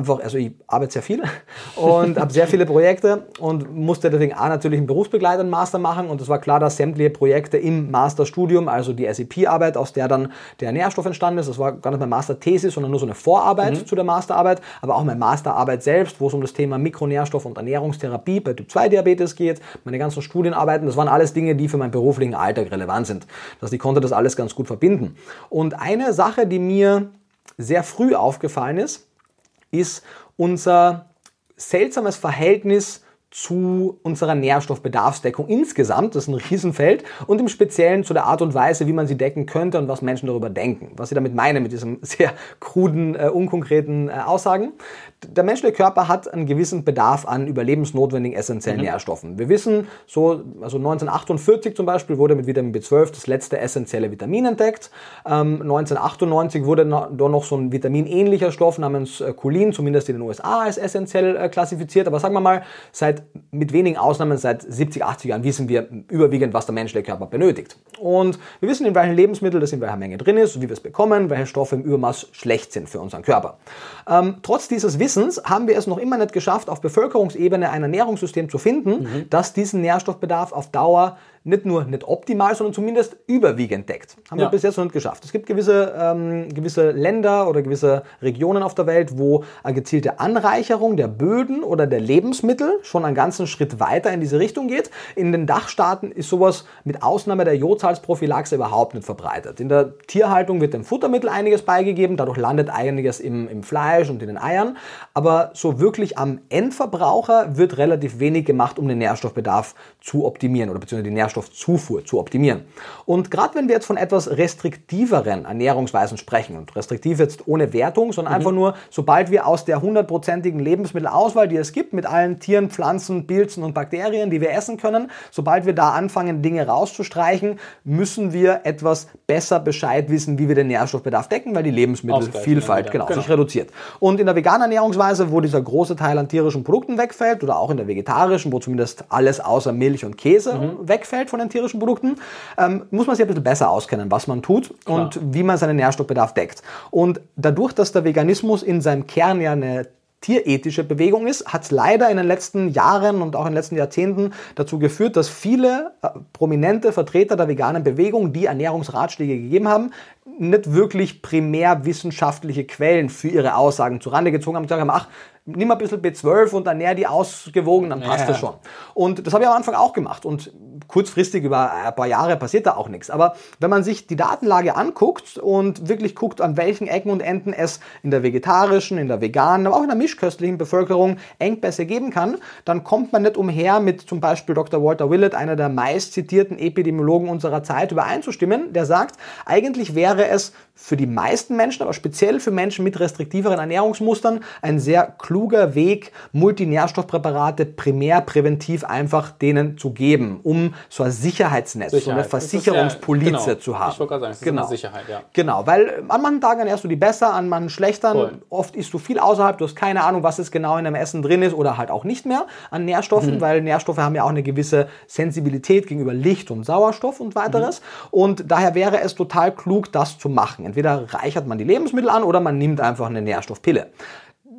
einfach, also ich arbeite sehr viel und habe sehr viele Projekte und musste deswegen auch natürlich einen berufsbegleitenden Master machen und es war klar, dass sämtliche Projekte im Masterstudium, also die SEP-Arbeit, aus der dann der Nährstoff entstanden ist, das war gar nicht meine Masterthesis, sondern nur so eine Vorarbeit mhm. zu der Masterarbeit, aber auch meine Masterarbeit selbst, wo es um das Thema Mikronährstoff und Ernährungstherapie bei Typ-2-Diabetes geht, meine ganzen Studienarbeiten, das waren alles Dinge, die für meinen beruflichen Alltag relevant sind. Das heißt, ich konnte das alles ganz gut verbinden. Und eine Sache, die mir sehr früh aufgefallen ist, ist unser seltsames Verhältnis zu unserer Nährstoffbedarfsdeckung insgesamt, das ist ein Riesenfeld, und im Speziellen zu der Art und Weise, wie man sie decken könnte und was Menschen darüber denken. Was ich damit meine mit diesen sehr kruden, äh, unkonkreten äh, Aussagen. Der menschliche Körper hat einen gewissen Bedarf an überlebensnotwendigen essentiellen mhm. Nährstoffen. Wir wissen, so, also 1948 zum Beispiel wurde mit Vitamin B12 das letzte essentielle Vitamin entdeckt. Ähm, 1998 wurde noch, noch so ein vitaminähnlicher Stoff namens äh, Cholin, zumindest in den USA, als essentiell äh, klassifiziert. Aber sagen wir mal, seit mit wenigen Ausnahmen seit 70, 80 Jahren wissen wir überwiegend, was der menschliche Körper benötigt. Und wir wissen, in welchen Lebensmitteln das in welcher Menge drin ist, wie wir es bekommen, welche Stoffe im Übermaß schlecht sind für unseren Körper. Ähm, trotz dieses Wissens haben wir es noch immer nicht geschafft, auf Bevölkerungsebene ein Ernährungssystem zu finden, mhm. das diesen Nährstoffbedarf auf Dauer nicht nur nicht optimal, sondern zumindest überwiegend deckt. Haben ja. wir bis jetzt noch nicht geschafft. Es gibt gewisse, ähm, gewisse Länder oder gewisse Regionen auf der Welt, wo eine gezielte Anreicherung der Böden oder der Lebensmittel schon einen ganzen Schritt weiter in diese Richtung geht. In den Dachstaaten ist sowas mit Ausnahme der Jodsalzprophylaxe überhaupt nicht verbreitet. In der Tierhaltung wird dem Futtermittel einiges beigegeben, dadurch landet einiges im, im Fleisch und in den Eiern. Aber so wirklich am Endverbraucher wird relativ wenig gemacht, um den Nährstoffbedarf zu optimieren oder beziehungsweise die Nährstoff Nährstoffzufuhr zu optimieren. Und gerade wenn wir jetzt von etwas restriktiveren Ernährungsweisen sprechen, und restriktiv jetzt ohne Wertung, sondern mhm. einfach nur, sobald wir aus der hundertprozentigen Lebensmittelauswahl, die es gibt, mit allen Tieren, Pflanzen, Pilzen und Bakterien, die wir essen können, sobald wir da anfangen, Dinge rauszustreichen, müssen wir etwas besser Bescheid wissen, wie wir den Nährstoffbedarf decken, weil die Lebensmittelvielfalt genau, genau, sich reduziert. Und in der veganen Ernährungsweise, wo dieser große Teil an tierischen Produkten wegfällt, oder auch in der vegetarischen, wo zumindest alles außer Milch und Käse mhm. wegfällt, wegfällt von den tierischen Produkten, ähm, muss man sich ein bisschen besser auskennen, was man tut Klar. und wie man seinen Nährstoffbedarf deckt. Und dadurch, dass der Veganismus in seinem Kern ja eine tierethische Bewegung ist, hat es leider in den letzten Jahren und auch in den letzten Jahrzehnten dazu geführt, dass viele äh, prominente Vertreter der veganen Bewegung, die Ernährungsratschläge gegeben haben, nicht wirklich primär wissenschaftliche Quellen für ihre Aussagen zurande gezogen haben und gesagt haben, ach, nimm mal ein bisschen B12 und ernähr die ausgewogen, dann passt ja. das schon. Und das habe ich am Anfang auch gemacht und kurzfristig über ein paar Jahre passiert da auch nichts. Aber wenn man sich die Datenlage anguckt und wirklich guckt, an welchen Ecken und Enden es in der vegetarischen, in der veganen, aber auch in der mischköstlichen Bevölkerung Engpässe geben kann, dann kommt man nicht umher, mit zum Beispiel Dr. Walter Willett, einer der meist zitierten Epidemiologen unserer Zeit, übereinzustimmen, der sagt, eigentlich wäre es für die meisten Menschen, aber speziell für Menschen mit restriktiveren Ernährungsmustern, ein sehr kluger Weg, Multinährstoffpräparate primär präventiv einfach denen zu geben, um so ein Sicherheitsnetz, Sicherheit. so eine Versicherungspolize ja, genau. zu haben. Ich wollte gerade sagen, genau. ist eine Sicherheit, ja. Genau, weil an manchen Tagen ernährst du die besser, an manchen schlechter. Oft isst du viel außerhalb, du hast keine Ahnung, was jetzt genau in deinem Essen drin ist oder halt auch nicht mehr an Nährstoffen, mhm. weil Nährstoffe haben ja auch eine gewisse Sensibilität gegenüber Licht und Sauerstoff und weiteres. Mhm. Und daher wäre es total klug, das zu machen. Entweder reichert man die Lebensmittel an oder man nimmt einfach eine Nährstoffpille.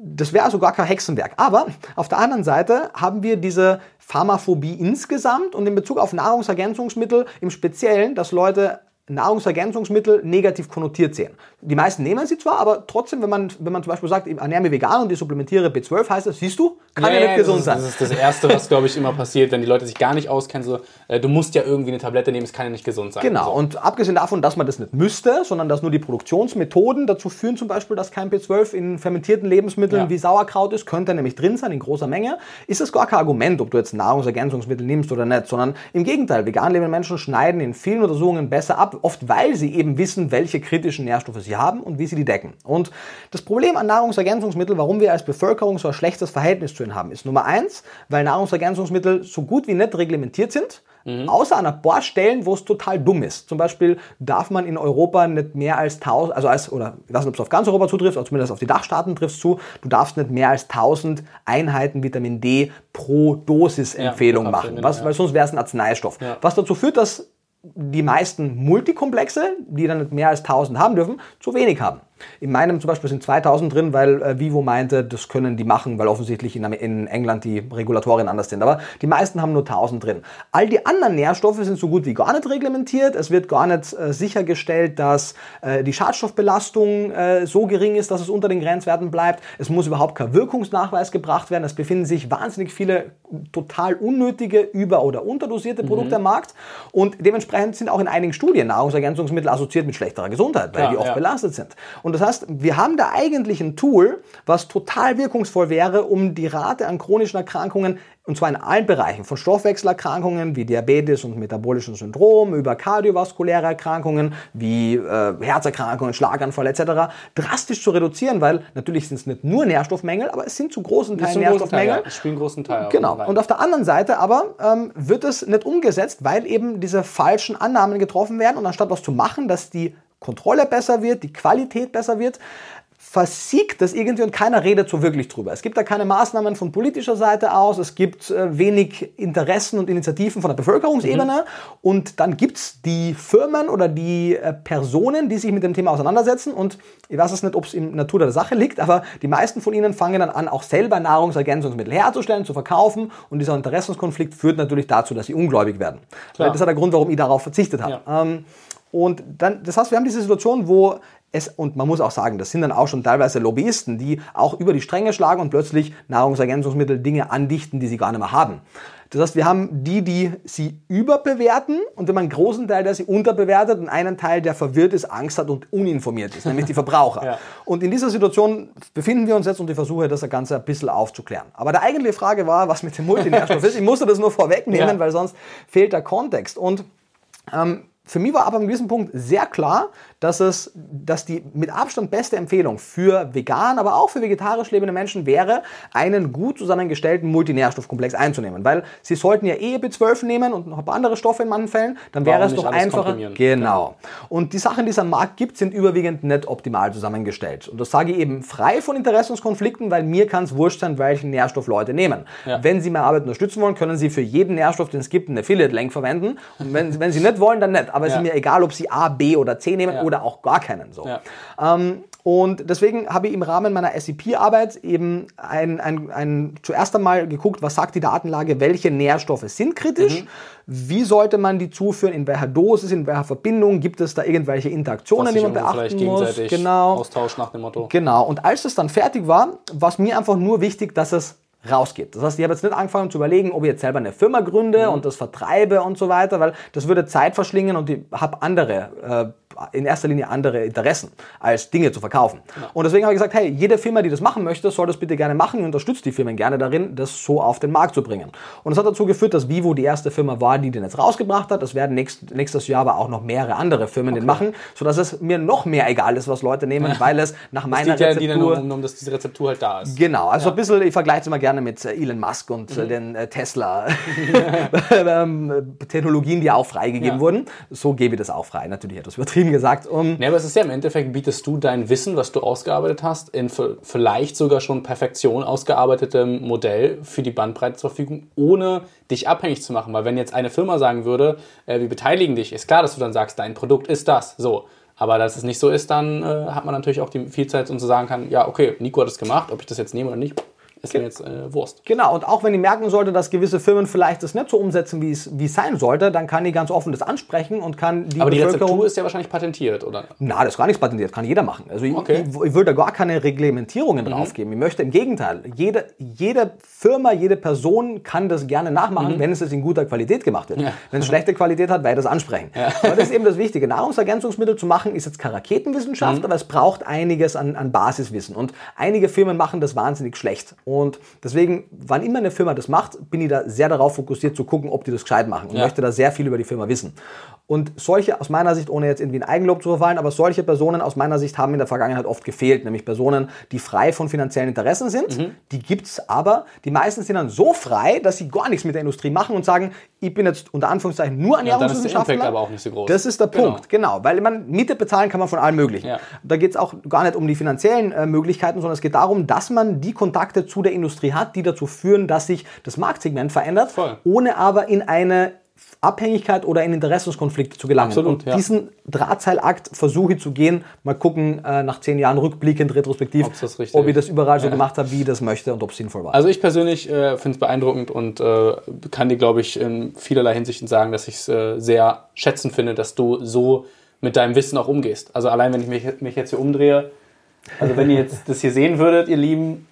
Das wäre also gar kein Hexenwerk. Aber auf der anderen Seite haben wir diese Pharmaphobie insgesamt und in Bezug auf Nahrungsergänzungsmittel im Speziellen, dass Leute Nahrungsergänzungsmittel negativ konnotiert sehen. Die meisten nehmen sie zwar, aber trotzdem, wenn man, wenn man zum Beispiel sagt, ich ernähre mich vegan und ich supplementiere B12, heißt das, siehst du, kann ja, ja nicht gesund ist, sein. Das ist das Erste, was, glaube ich, immer passiert, wenn die Leute sich gar nicht auskennen, so, äh, du musst ja irgendwie eine Tablette nehmen, es kann ja nicht gesund sein. Genau, so. und abgesehen davon, dass man das nicht müsste, sondern dass nur die Produktionsmethoden dazu führen, zum Beispiel, dass kein B12 in fermentierten Lebensmitteln ja. wie Sauerkraut ist, könnte nämlich drin sein in großer Menge, ist das gar kein Argument, ob du jetzt Nahrungsergänzungsmittel nimmst oder nicht, sondern im Gegenteil, vegan lebende Menschen schneiden in vielen Untersuchungen besser ab, oft weil sie eben wissen, welche kritischen Nährstoffe sie haben und wie sie die decken. Und das Problem an Nahrungsergänzungsmitteln, warum wir als Bevölkerung so ein schlechtes Verhältnis zu ihnen haben, ist Nummer eins, weil Nahrungsergänzungsmittel so gut wie nicht reglementiert sind. Mhm. Außer an ein paar Stellen, wo es total dumm ist. Zum Beispiel darf man in Europa nicht mehr als 1000, also als, oder ich weiß nicht, ob es auf ganz Europa zutrifft, aber zumindest auf die Dachstaaten trifft es zu, du darfst nicht mehr als 1000 Einheiten Vitamin D pro Dosis-Empfehlung ja, machen, was, weil sonst wäre es ein Arzneistoff. Ja. Was dazu führt, dass die meisten Multikomplexe, die dann mehr als 1000 haben dürfen, zu wenig haben. In meinem zum Beispiel sind 2000 drin, weil äh, Vivo meinte, das können die machen, weil offensichtlich in, in, England die Regulatorien anders sind. Aber die meisten haben nur 1000 drin. All die anderen Nährstoffe sind so gut wie gar nicht reglementiert. Es wird gar nicht äh, sichergestellt, dass äh, die Schadstoffbelastung äh, so gering ist, dass es unter den Grenzwerten bleibt. Es muss überhaupt kein Wirkungsnachweis gebracht werden. Es befinden sich wahnsinnig viele total unnötige, über- oder unterdosierte Produkte mhm. am Markt. Und dementsprechend sind auch in einigen Studien Nahrungsergänzungsmittel assoziiert mit schlechterer Gesundheit, weil ja, die oft ja. belastet sind. Und und das heißt, wir haben da eigentlich ein Tool, was total wirkungsvoll wäre, um die Rate an chronischen Erkrankungen, und zwar in allen Bereichen, von Stoffwechselerkrankungen wie Diabetes und metabolischen Syndrom, über kardiovaskuläre Erkrankungen wie äh, Herzerkrankungen, Schlaganfall etc., drastisch zu reduzieren, weil natürlich sind es nicht nur Nährstoffmängel, aber es sind zu großen Teilen Nährstoffmängel. Teil, ja. Spielen großen Teil. Genau. Und auf der anderen Seite aber ähm, wird es nicht umgesetzt, weil eben diese falschen Annahmen getroffen werden und anstatt was zu machen, dass die Kontrolle besser wird, die Qualität besser wird, versiegt das irgendwie und keiner redet so wirklich drüber. Es gibt da keine Maßnahmen von politischer Seite aus, es gibt äh, wenig Interessen und Initiativen von der Bevölkerungsebene mhm. und dann gibt es die Firmen oder die äh, Personen, die sich mit dem Thema auseinandersetzen und ich weiß es nicht, ob es in Natur der Sache liegt, aber die meisten von ihnen fangen dann an, auch selber Nahrungsergänzungsmittel herzustellen, zu verkaufen und dieser Interessenskonflikt führt natürlich dazu, dass sie ungläubig werden. Klar. Das ist der Grund, warum ich darauf verzichtet habe. Ja. Ähm, und dann, das heißt, wir haben diese Situation, wo es, und man muss auch sagen, das sind dann auch schon teilweise Lobbyisten, die auch über die Stränge schlagen und plötzlich Nahrungsergänzungsmittel Dinge andichten, die sie gar nicht mehr haben. Das heißt, wir haben die, die sie überbewerten und wenn man einen großen Teil, der sie unterbewertet und einen Teil, der verwirrt ist, Angst hat und uninformiert ist, nämlich die Verbraucher. ja. Und in dieser Situation befinden wir uns jetzt und ich versuche das Ganze ein bisschen aufzuklären. Aber der eigentliche Frage war, was mit dem Multinährstoff ist. Ich musste das nur vorwegnehmen, ja. weil sonst fehlt der Kontext. Und ähm, für mich war aber an gewissen Punkt sehr klar, dass es, dass die mit Abstand beste Empfehlung für vegan, aber auch für vegetarisch lebende Menschen wäre, einen gut zusammengestellten Multinährstoffkomplex einzunehmen. Weil sie sollten ja eh B12 nehmen und noch ein paar andere Stoffe in manchen Fällen, dann wäre es doch einfacher. Genau. Und die Sachen, die es am Markt gibt, sind überwiegend nicht optimal zusammengestellt. Und das sage ich eben frei von Interessenskonflikten, weil mir kann es wurscht sein, welchen Nährstoff Leute nehmen. Ja. Wenn sie meine Arbeit unterstützen wollen, können sie für jeden Nährstoff, den es gibt, einen Affiliate-Link verwenden. Und wenn, wenn sie nicht wollen, dann nicht. Aber es ist mir egal, ob sie A, B oder C nehmen ja oder auch gar keinen. So. Ja. Ähm, und deswegen habe ich im Rahmen meiner SEP-Arbeit eben ein, ein, ein, zuerst einmal geguckt, was sagt die Datenlage, welche Nährstoffe sind kritisch, mhm. wie sollte man die zuführen, in welcher Dosis, in welcher Verbindung, gibt es da irgendwelche Interaktionen, die man beachten muss. Genau. Austausch nach dem Motto. Genau. Und als es dann fertig war, war es mir einfach nur wichtig, dass es rausgeht. Das heißt, ich habe jetzt nicht angefangen zu überlegen, ob ich jetzt selber eine Firma gründe mhm. und das vertreibe und so weiter, weil das würde Zeit verschlingen und ich habe andere äh, in erster Linie andere Interessen, als Dinge zu verkaufen. Ja. Und deswegen habe ich gesagt, hey, jede Firma, die das machen möchte, soll das bitte gerne machen und unterstützt die Firmen gerne darin, das so auf den Markt zu bringen. Und das hat dazu geführt, dass Vivo die erste Firma war, die den jetzt rausgebracht hat. Das werden nächst, nächstes Jahr aber auch noch mehrere andere Firmen okay. den machen, sodass es mir noch mehr egal ist, was Leute nehmen, weil es nach meiner Rezeptur... Die dann um, um, dass diese Rezeptur halt da ist. Genau, also ja. ein bisschen, ich vergleiche es immer gerne mit äh, Elon Musk und äh, mhm. den äh, Tesla ähm, Technologien, die auch freigegeben ja. wurden. So gebe ich das auch frei, natürlich etwas übertrieben gesagt. Um, ja, aber es ist ja im Endeffekt, bietest du dein Wissen, was du ausgearbeitet hast, in vielleicht sogar schon Perfektion ausgearbeitetem Modell für die Bandbreite zur Verfügung, ohne dich abhängig zu machen. Weil wenn jetzt eine Firma sagen würde, äh, wir beteiligen dich, ist klar, dass du dann sagst, dein Produkt ist das. So. Aber dass es nicht so ist, dann äh, hat man natürlich auch die Vielzeit, um zu sagen kann, ja, okay, Nico hat es gemacht, ob ich das jetzt nehme oder nicht, ist mir jetzt äh, Wurst. Genau, und auch wenn ich merken sollte, dass gewisse Firmen vielleicht das nicht so umsetzen, wie es, wie sein sollte, dann kann ich ganz offen das ansprechen und kann die Aber die. Rezeptur ist ja wahrscheinlich patentiert, oder? Na, das ist gar nichts patentiert, kann jeder machen. Also ich, Okay. ich, ich würde da gar keine Reglementierungen draufgeben. Ich möchte im Gegenteil, jede, jede Firma, jede Person kann das gerne nachmachen, wenn es in guter Qualität gemacht wird. Wenn es schlechte Qualität hat, werde ich das ansprechen. Aber das ist eben das Wichtige. Nahrungsergänzungsmittel zu machen, ist jetzt keine Raketenwissenschaft, aber es braucht einiges an, an Basiswissen. Und einige Firmen machen das wahnsinnig schlecht. Und deswegen, wann immer eine Firma das macht, bin ich da sehr darauf fokussiert zu gucken, ob die das gescheit machen und Ja. möchte da sehr viel über die Firma wissen. Und solche, aus meiner Sicht, ohne jetzt irgendwie ein Eigenlob zu verfallen, aber solche Personen aus meiner Sicht haben in der Vergangenheit oft gefehlt, nämlich Personen, die frei von finanziellen Interessen sind. Mhm. Die gibt's aber, die meisten sind dann so frei, dass sie gar nichts mit der Industrie machen und sagen, ich bin jetzt unter Anführungszeichen nur dann ist der Ernährungswissenschaftler. Impact aber auch nicht so groß. Das ist der Genau. Punkt, genau. Weil man Miete bezahlen kann man von allem Möglichen. Ja. Da geht es auch gar nicht um die finanziellen äh, Möglichkeiten, sondern es geht darum, dass man die Kontakte zu der Industrie hat, die dazu führen, dass sich das Marktsegment verändert, Voll. ohne aber in eine Abhängigkeit oder in Interessenskonflikte zu gelangen. Absolut, und ja. diesen Drahtseilakt versuche ich zu gehen. Mal gucken, äh, nach zehn Jahren rückblickend, retrospektiv, ob ich das überall so gemacht habe, wie ich das möchte und ob es sinnvoll war. Also ich persönlich äh, finde es beeindruckend und äh, kann dir, glaube ich, in vielerlei Hinsichten sagen, dass ich es äh, sehr schätzend finde, dass du so mit deinem Wissen auch umgehst. Also allein, wenn ich mich, mich jetzt hier umdrehe, also wenn ihr jetzt das hier sehen würdet, ihr Lieben,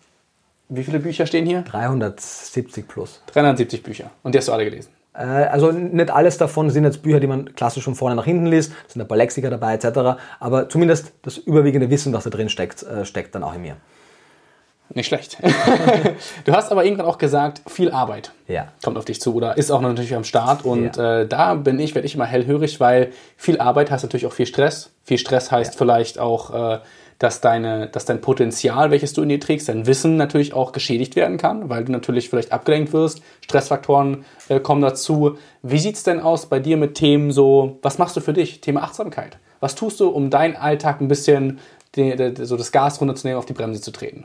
wie viele Bücher stehen hier? 370 plus. 370 Bücher. Und die hast du alle gelesen. Äh, Also nicht alles davon sind jetzt Bücher, die man klassisch von vorne nach hinten liest. Es sind ein paar Lexiker dabei etc. Aber zumindest das überwiegende Wissen, was da drin steckt, äh, steckt dann auch in mir. Nicht schlecht. du hast aber irgendwann auch gesagt, viel Arbeit Ja. kommt auf dich zu oder ist auch natürlich am Start. Und Ja. äh, da bin ich, werde ich immer hellhörig, weil viel Arbeit heißt natürlich auch viel Stress. Viel Stress heißt vielleicht auch, äh, dass, deine, dass dein Potenzial, welches du in dir trägst, dein Wissen natürlich auch geschädigt werden kann, weil du natürlich vielleicht abgelenkt wirst. Stressfaktoren äh, kommen dazu. Wie sieht's denn aus bei dir mit Themen so, was machst du für dich? Thema Achtsamkeit. Was tust du, um deinen Alltag ein bisschen die, die, so das Gas runterzunehmen, auf die Bremse zu treten?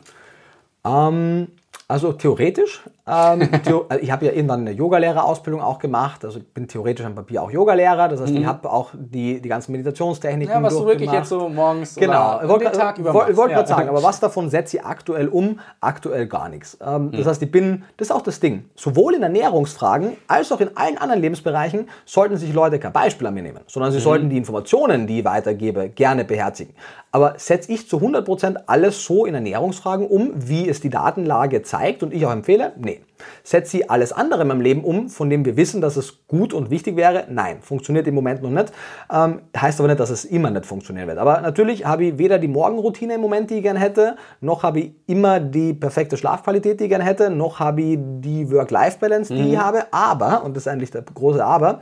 Ähm, also theoretisch. Ähm, also ich habe ja irgendwann eine Yogalehrerausbildung auch gemacht. Also ich bin theoretisch am Papier auch Yogalehrer. Das heißt, ich habe auch die, die ganzen Meditationstechniken Mhm. Ja, was du wirklich jetzt so morgens Genau, oder ich wollte den Tag über wollt, machst. wollt Ja. gerade sagen, aber was davon setze ich aktuell um? Aktuell gar nichts. Ähm, Das heißt, ich bin, das ist auch das Ding, sowohl in Ernährungsfragen als auch in allen anderen Lebensbereichen sollten sich Leute kein Beispiel an mir nehmen, sondern sie sollten die Informationen, die ich weitergebe, gerne beherzigen. Aber setze ich zu 100% alles so in Ernährungsfragen um, wie es die Datenlage zeigt und ich auch empfehle? Nee. Setze ich alles andere in meinem Leben um, von dem wir wissen, dass es gut und wichtig wäre? Nein, funktioniert im Moment noch nicht. Ähm, heißt aber nicht, dass es immer nicht funktionieren wird. Aber natürlich habe ich weder die Morgenroutine im Moment, die ich gerne hätte, noch habe ich immer die perfekte Schlafqualität, die ich gerne hätte, noch habe ich die Work-Life-Balance, die ich habe. Aber, und das ist eigentlich der große Aber,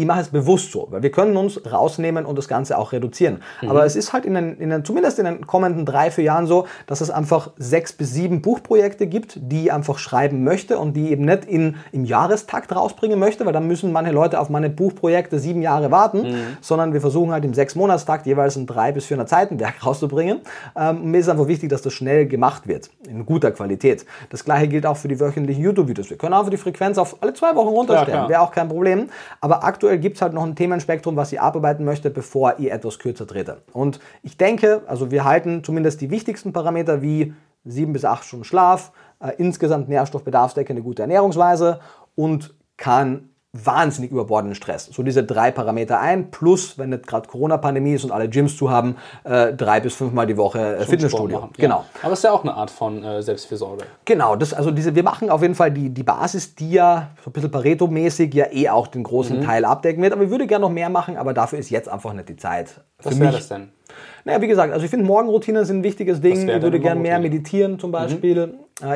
ich mache es bewusst so, weil wir können uns rausnehmen und das Ganze auch reduzieren. Aber es ist halt in den, in den, zumindest in den kommenden drei, vier Jahren so, dass es einfach sechs bis sieben Buchprojekte gibt, die ich einfach schreiben möchte und die eben nicht in, im Jahrestakt rausbringen möchte, weil dann müssen manche Leute auf meine Buchprojekte sieben Jahre warten, sondern wir versuchen halt im sechs Monatstakt jeweils ein drei bis 400 Seitenwerk rauszubringen. Ähm, mir ist einfach wichtig, dass das schnell gemacht wird, in guter Qualität. Das gleiche gilt auch für die wöchentlichen YouTube-Videos. Wir können einfach die Frequenz auf alle zwei Wochen runterstellen, klar. wäre auch kein Problem. Aber aktuell gibt es halt noch ein Themenspektrum, was ich abarbeiten möchte, bevor ich etwas kürzer trete. Und ich denke, also wir halten zumindest die wichtigsten Parameter wie sieben bis acht Stunden Schlaf, äh, insgesamt nährstoffbedarfsdeckende gute Ernährungsweise und kann wahnsinnig überbordenden Stress. So diese drei Parameter ein, plus, wenn nicht gerade Corona-Pandemie ist und alle Gyms zu haben, äh, drei bis fünfmal die Woche äh, Fitnessstudio. machen. Genau. Ja. Aber es ist ja auch eine Art von äh, Selbstfürsorge. Genau, das, also diese, wir machen auf jeden Fall die, die Basis, die ja so ein bisschen Pareto-mäßig ja eh auch den großen Teil abdecken wird. Aber ich würde gerne noch mehr machen, aber dafür ist jetzt einfach nicht die Zeit. Was Für wäre das denn? Naja, wie gesagt, also ich finde Morgenroutinen sind ein wichtiges Ding. Ich würde gerne mehr meditieren zum Beispiel. Äh,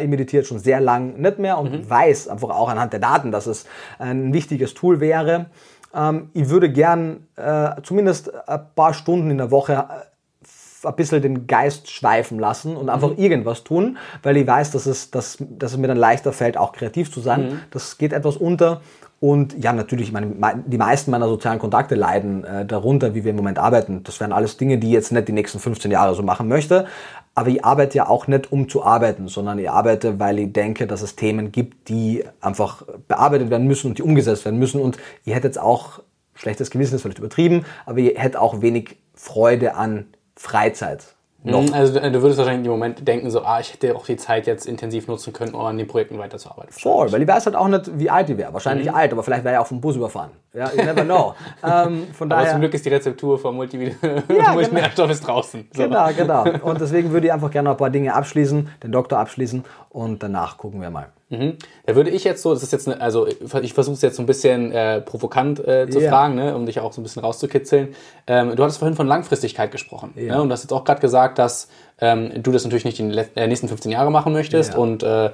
Ich meditiere schon sehr lang nicht mehr und weiß einfach auch anhand der Daten, dass es ein wichtiges Tool wäre. Ähm, Ich würde gern äh, zumindest ein paar Stunden in der Woche äh, ein bisschen den Geist schweifen lassen und einfach irgendwas tun, weil ich weiß, dass es, dass, dass es mir dann leichter fällt, auch kreativ zu sein. Das geht etwas unter. Und ja, natürlich, ich meine, mei- die meisten meiner sozialen Kontakte leiden äh, darunter, wie wir im Moment arbeiten. Das wären alles Dinge, die ich jetzt nicht die nächsten 15 Jahre so machen möchte. Aber ich arbeite ja auch nicht, um zu arbeiten, sondern ich arbeite, weil ich denke, dass es Themen gibt, die einfach bearbeitet werden müssen und die umgesetzt werden müssen. Und ich hätte jetzt auch, schlechtes Gewissen ist vielleicht übertrieben, aber ich hätte auch wenig Freude an Freizeit. Noch. Also du würdest wahrscheinlich im Moment denken, so, ah, ich hätte auch die Zeit jetzt intensiv nutzen können, um an den Projekten weiterzuarbeiten. Voll, weil ich weiß halt auch nicht, wie alt die wäre. Wahrscheinlich mhm. alt, aber vielleicht wäre er auf dem Bus überfahren. Ja, you never know. ähm, von aber daher, zum Glück ist die Rezeptur vom Multinährstoff ja, genau. draußen. So. Genau, genau. Und deswegen würde ich einfach gerne noch ein paar Dinge abschließen, den Doktor abschließen und danach gucken wir mal. Mhm. Da würde ich jetzt so, das ist jetzt, eine, also ich versuche es jetzt so ein bisschen äh, provokant äh, zu yeah. fragen, ne, um dich auch so ein bisschen rauszukitzeln. Ähm, du hattest vorhin von Langfristigkeit gesprochen yeah. ne, und du hast jetzt auch gerade gesagt, dass ähm, du das natürlich nicht die äh, nächsten 15 Jahre machen möchtest yeah. und äh,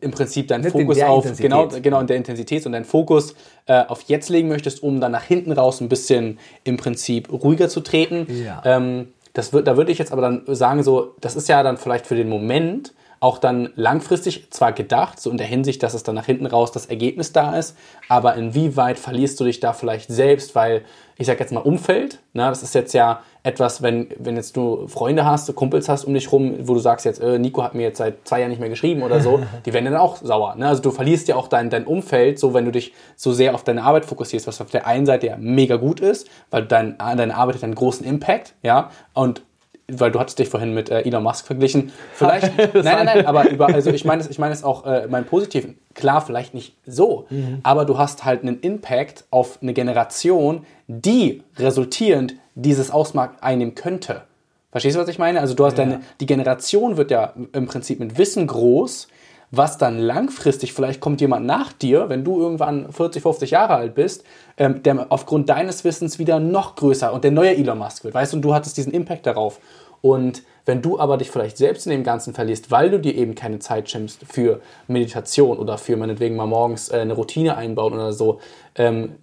im Prinzip deinen Mit Fokus auf genau genau in der Intensität und deinen Fokus äh, auf jetzt legen möchtest, um dann nach hinten raus ein bisschen im Prinzip ruhiger zu treten. Ja. Ähm, das wird, da würde ich jetzt aber dann sagen, so, das ist ja dann vielleicht für den Moment auch dann langfristig zwar gedacht, so in der Hinsicht, dass es dann nach hinten raus das Ergebnis da ist, aber inwieweit verlierst du dich da vielleicht selbst, weil ich sag jetzt mal Umfeld, ne, das ist jetzt ja etwas, wenn, wenn jetzt du Freunde hast, Kumpels hast um dich rum, wo du sagst jetzt, äh, Nico hat mir jetzt seit zwei Jahren nicht mehr geschrieben oder so, die werden dann auch sauer. Ne? Also du verlierst ja auch dein, dein Umfeld, so wenn du dich so sehr auf deine Arbeit fokussierst, was auf der einen Seite ja mega gut ist, weil dein, deine Arbeit hat einen großen Impact, ja, und weil du hattest dich vorhin mit äh, Elon Musk verglichen. Vielleicht, nein, nein, nein, aber über, also ich meine es, ich meine es auch, äh, mein Positiven. Klar, vielleicht nicht so, mhm. aber du hast halt einen Impact auf eine Generation, die resultierend dieses Ausmaß einnehmen könnte. Verstehst du, was ich meine? Also du hast ja. deine, die Generation wird ja im Prinzip mit Wissen groß, was dann langfristig, vielleicht kommt jemand nach dir, wenn du irgendwann 40, 50 Jahre alt bist, ähm, der aufgrund deines Wissens wieder noch größer und der neue Elon Musk wird, weißt du, und du hattest diesen Impact darauf. Und wenn du aber dich vielleicht selbst in dem Ganzen verlierst, weil du dir eben keine Zeit schimpfst für Meditation oder für meinetwegen mal morgens äh, eine Routine einbauen oder so, ähm,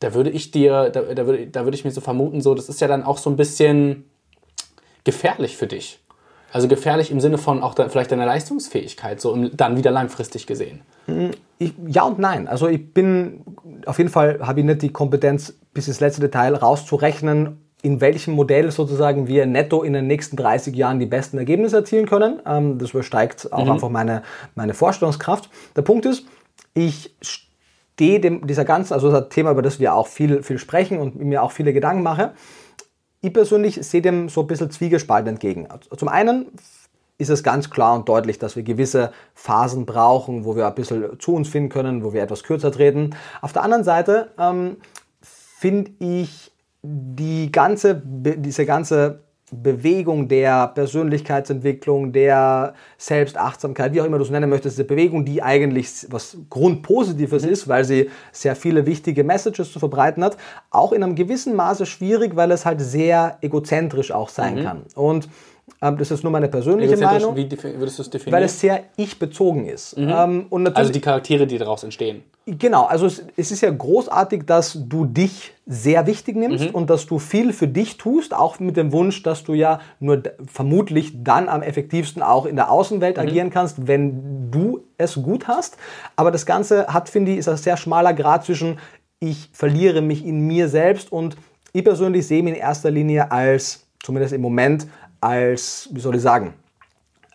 da würde ich dir, da, da, würde, da würde ich mir so vermuten, so, das ist ja dann auch so ein bisschen gefährlich für dich. Also gefährlich im Sinne von auch da, vielleicht deiner Leistungsfähigkeit, so im, dann wieder langfristig gesehen. Ich, ja und nein. Also ich bin, auf jeden Fall habe ich nicht die Kompetenz, bis ins letzte Detail rauszurechnen, in welchem Modell sozusagen wir netto in den nächsten 30 Jahren die besten Ergebnisse erzielen können. Ähm, das übersteigt auch mhm. einfach meine, meine Vorstellungskraft. Der Punkt ist, ich stehe dem, dieser ganzen, also das Thema, über das wir auch viel, viel sprechen und mir auch viele Gedanken mache, ich persönlich sehe dem so ein bisschen zwiegespalten entgegen. Zum einen ist es ganz klar und deutlich, dass wir gewisse Phasen brauchen, wo wir ein bisschen zu uns finden können, wo wir etwas kürzer treten. Auf der anderen Seite ähm, finde ich die ganze, diese ganze Bewegung der Persönlichkeitsentwicklung, der Selbstachtsamkeit, wie auch immer du es nennen möchtest, diese Bewegung, die eigentlich was Grundpositives mhm. ist, weil sie sehr viele wichtige Messages zu verbreiten hat, auch in einem gewissen Maße schwierig, weil es halt sehr egozentrisch auch sein mhm. kann. Und das ist nur meine persönliche Meinung. Wie würdest du es definieren? Weil es sehr ich-bezogen ist. Mhm. Ähm, also die Charaktere, die daraus entstehen. Genau, also es, es, ist ja großartig, dass du dich sehr wichtig nimmst mhm. und dass du viel für dich tust, auch mit dem Wunsch, dass du ja nur vermutlich dann am effektivsten auch in der Außenwelt mhm. agieren kannst, wenn du es gut hast. Aber das Ganze hat, finde ich, ist ein sehr schmaler Grad zwischen ich verliere mich in mir selbst und ich persönlich sehe mich in erster Linie als, zumindest im Moment, als, wie soll ich sagen,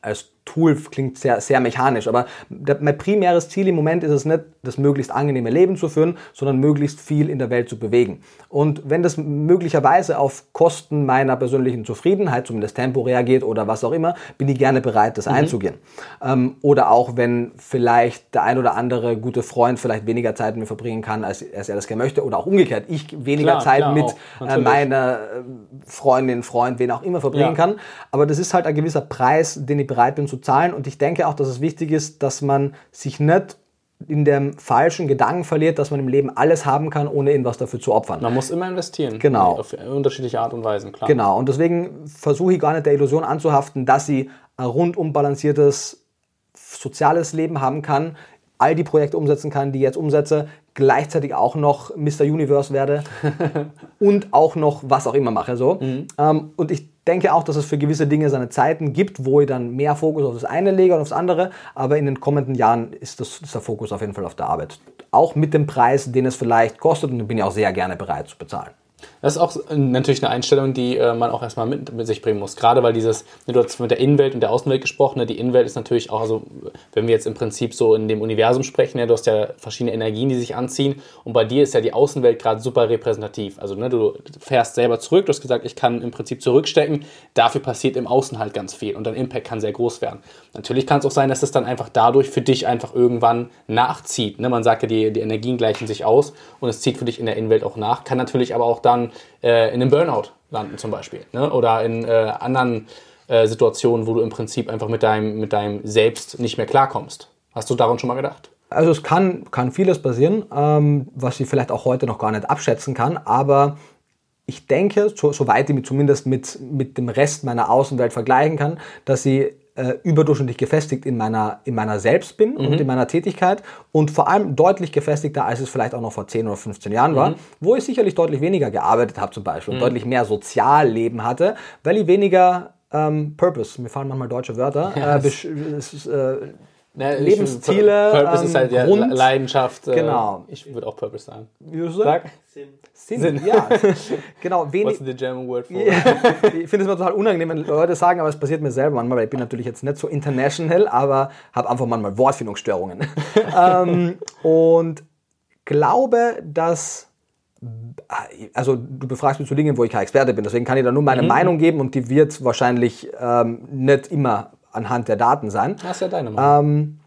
als Tool klingt sehr, sehr mechanisch, aber der, mein primäres Ziel im Moment ist es nicht, das möglichst angenehme Leben zu führen, sondern möglichst viel in der Welt zu bewegen. Und wenn das möglicherweise auf Kosten meiner persönlichen Zufriedenheit, zumindest temporär geht oder was auch immer, bin ich gerne bereit, das mhm. einzugehen. Ähm, oder auch wenn vielleicht der ein oder andere gute Freund vielleicht weniger Zeit mit mir verbringen kann, als, als er das gerne möchte, oder auch umgekehrt, ich weniger klar, Zeit klar, mit äh, meiner äh, Freundin, Freund, wen auch immer verbringen ja. kann. Aber das ist halt ein gewisser Preis, den ich bereit bin zu zahlen. Und ich denke auch, dass es wichtig ist, dass man sich nicht in dem falschen Gedanken verliert, dass man im Leben alles haben kann, ohne irgendwas dafür zu opfern. Man muss immer investieren. Genau. Auf unterschiedliche Art und Weisen, klar. Genau. Und deswegen versuche ich gar nicht der Illusion anzuhaften, dass sie ein rundum balanciertes soziales Leben haben kann, all die Projekte umsetzen kann, die ich jetzt umsetze, gleichzeitig auch noch Mr. Universe werde und auch noch was auch immer mache. So. Mhm. Ähm, und ich denke auch, dass es für gewisse Dinge seine Zeiten gibt, wo ich dann mehr Fokus auf das eine lege und aufs andere. Aber in den kommenden Jahren ist, das, ist der Fokus auf jeden Fall auf der Arbeit. Auch mit dem Preis, den es vielleicht kostet und den bin ich auch sehr gerne bereit zu bezahlen. Das ist auch natürlich eine Einstellung, die äh, man auch erstmal mit, mit, sich bringen muss. Gerade weil dieses, ne, du hast mit der Innenwelt und der Außenwelt gesprochen. Ne? Die Innenwelt ist natürlich auch, also wenn wir jetzt im Prinzip so in dem Universum sprechen, ja, du hast ja verschiedene Energien, die sich anziehen. Und bei dir ist ja die Außenwelt gerade super repräsentativ. Also ne, du fährst selber zurück, du hast gesagt, ich kann im Prinzip zurückstecken. Dafür passiert im Außen halt ganz viel und dein Impact kann sehr groß werden. Natürlich kann es auch sein, dass es dann einfach dadurch für dich einfach irgendwann nachzieht. Ne? Man sagt ja, die, die Energien gleichen sich aus und es zieht für dich in der Innenwelt auch nach. Kann natürlich aber auch dann äh, in einem Burnout landen zum Beispiel. Ne? Oder in äh, anderen äh, Situationen, wo du im Prinzip einfach mit deinem, mit deinem Selbst nicht mehr klarkommst. Hast du daran schon mal gedacht? Also es kann, kann vieles passieren, ähm, was ich vielleicht auch heute noch gar nicht abschätzen kann, aber ich denke, so, soweit ich mich zumindest mit, mit dem Rest meiner Außenwelt vergleichen kann, dass sie äh, überdurchschnittlich gefestigt in meiner, in meiner Selbst bin mhm. und in meiner Tätigkeit und vor allem deutlich gefestigter, als es vielleicht auch noch vor 10 oder 15 Jahren war, mhm. wo ich sicherlich deutlich weniger gearbeitet habe zum Beispiel und mhm. deutlich mehr Sozialleben hatte, weil ich weniger ähm, Purpose, mir fallen manchmal deutsche Wörter, äh, äh, na, Lebensziele. Purpose ähm, ist halt ja Grund. Leidenschaft. Äh, genau. Ich würde auch Purpose sagen. Wie du Sag. Sinn. Sinn, Sinn. ja. genau, wenig. What's the German word for? ich finde es immer total unangenehm, wenn Leute sagen, aber es passiert mir selber manchmal, weil ich bin natürlich jetzt nicht so international, aber habe einfach manchmal Wortfindungsstörungen. ähm, und glaube, dass also du befragst mich zu Dingen, wo ich kein Experte bin, deswegen kann ich da nur meine mhm. Meinung geben und die wird wahrscheinlich ähm, nicht immer anhand der Daten sein. Das ist ja deine Meinung. Ähm,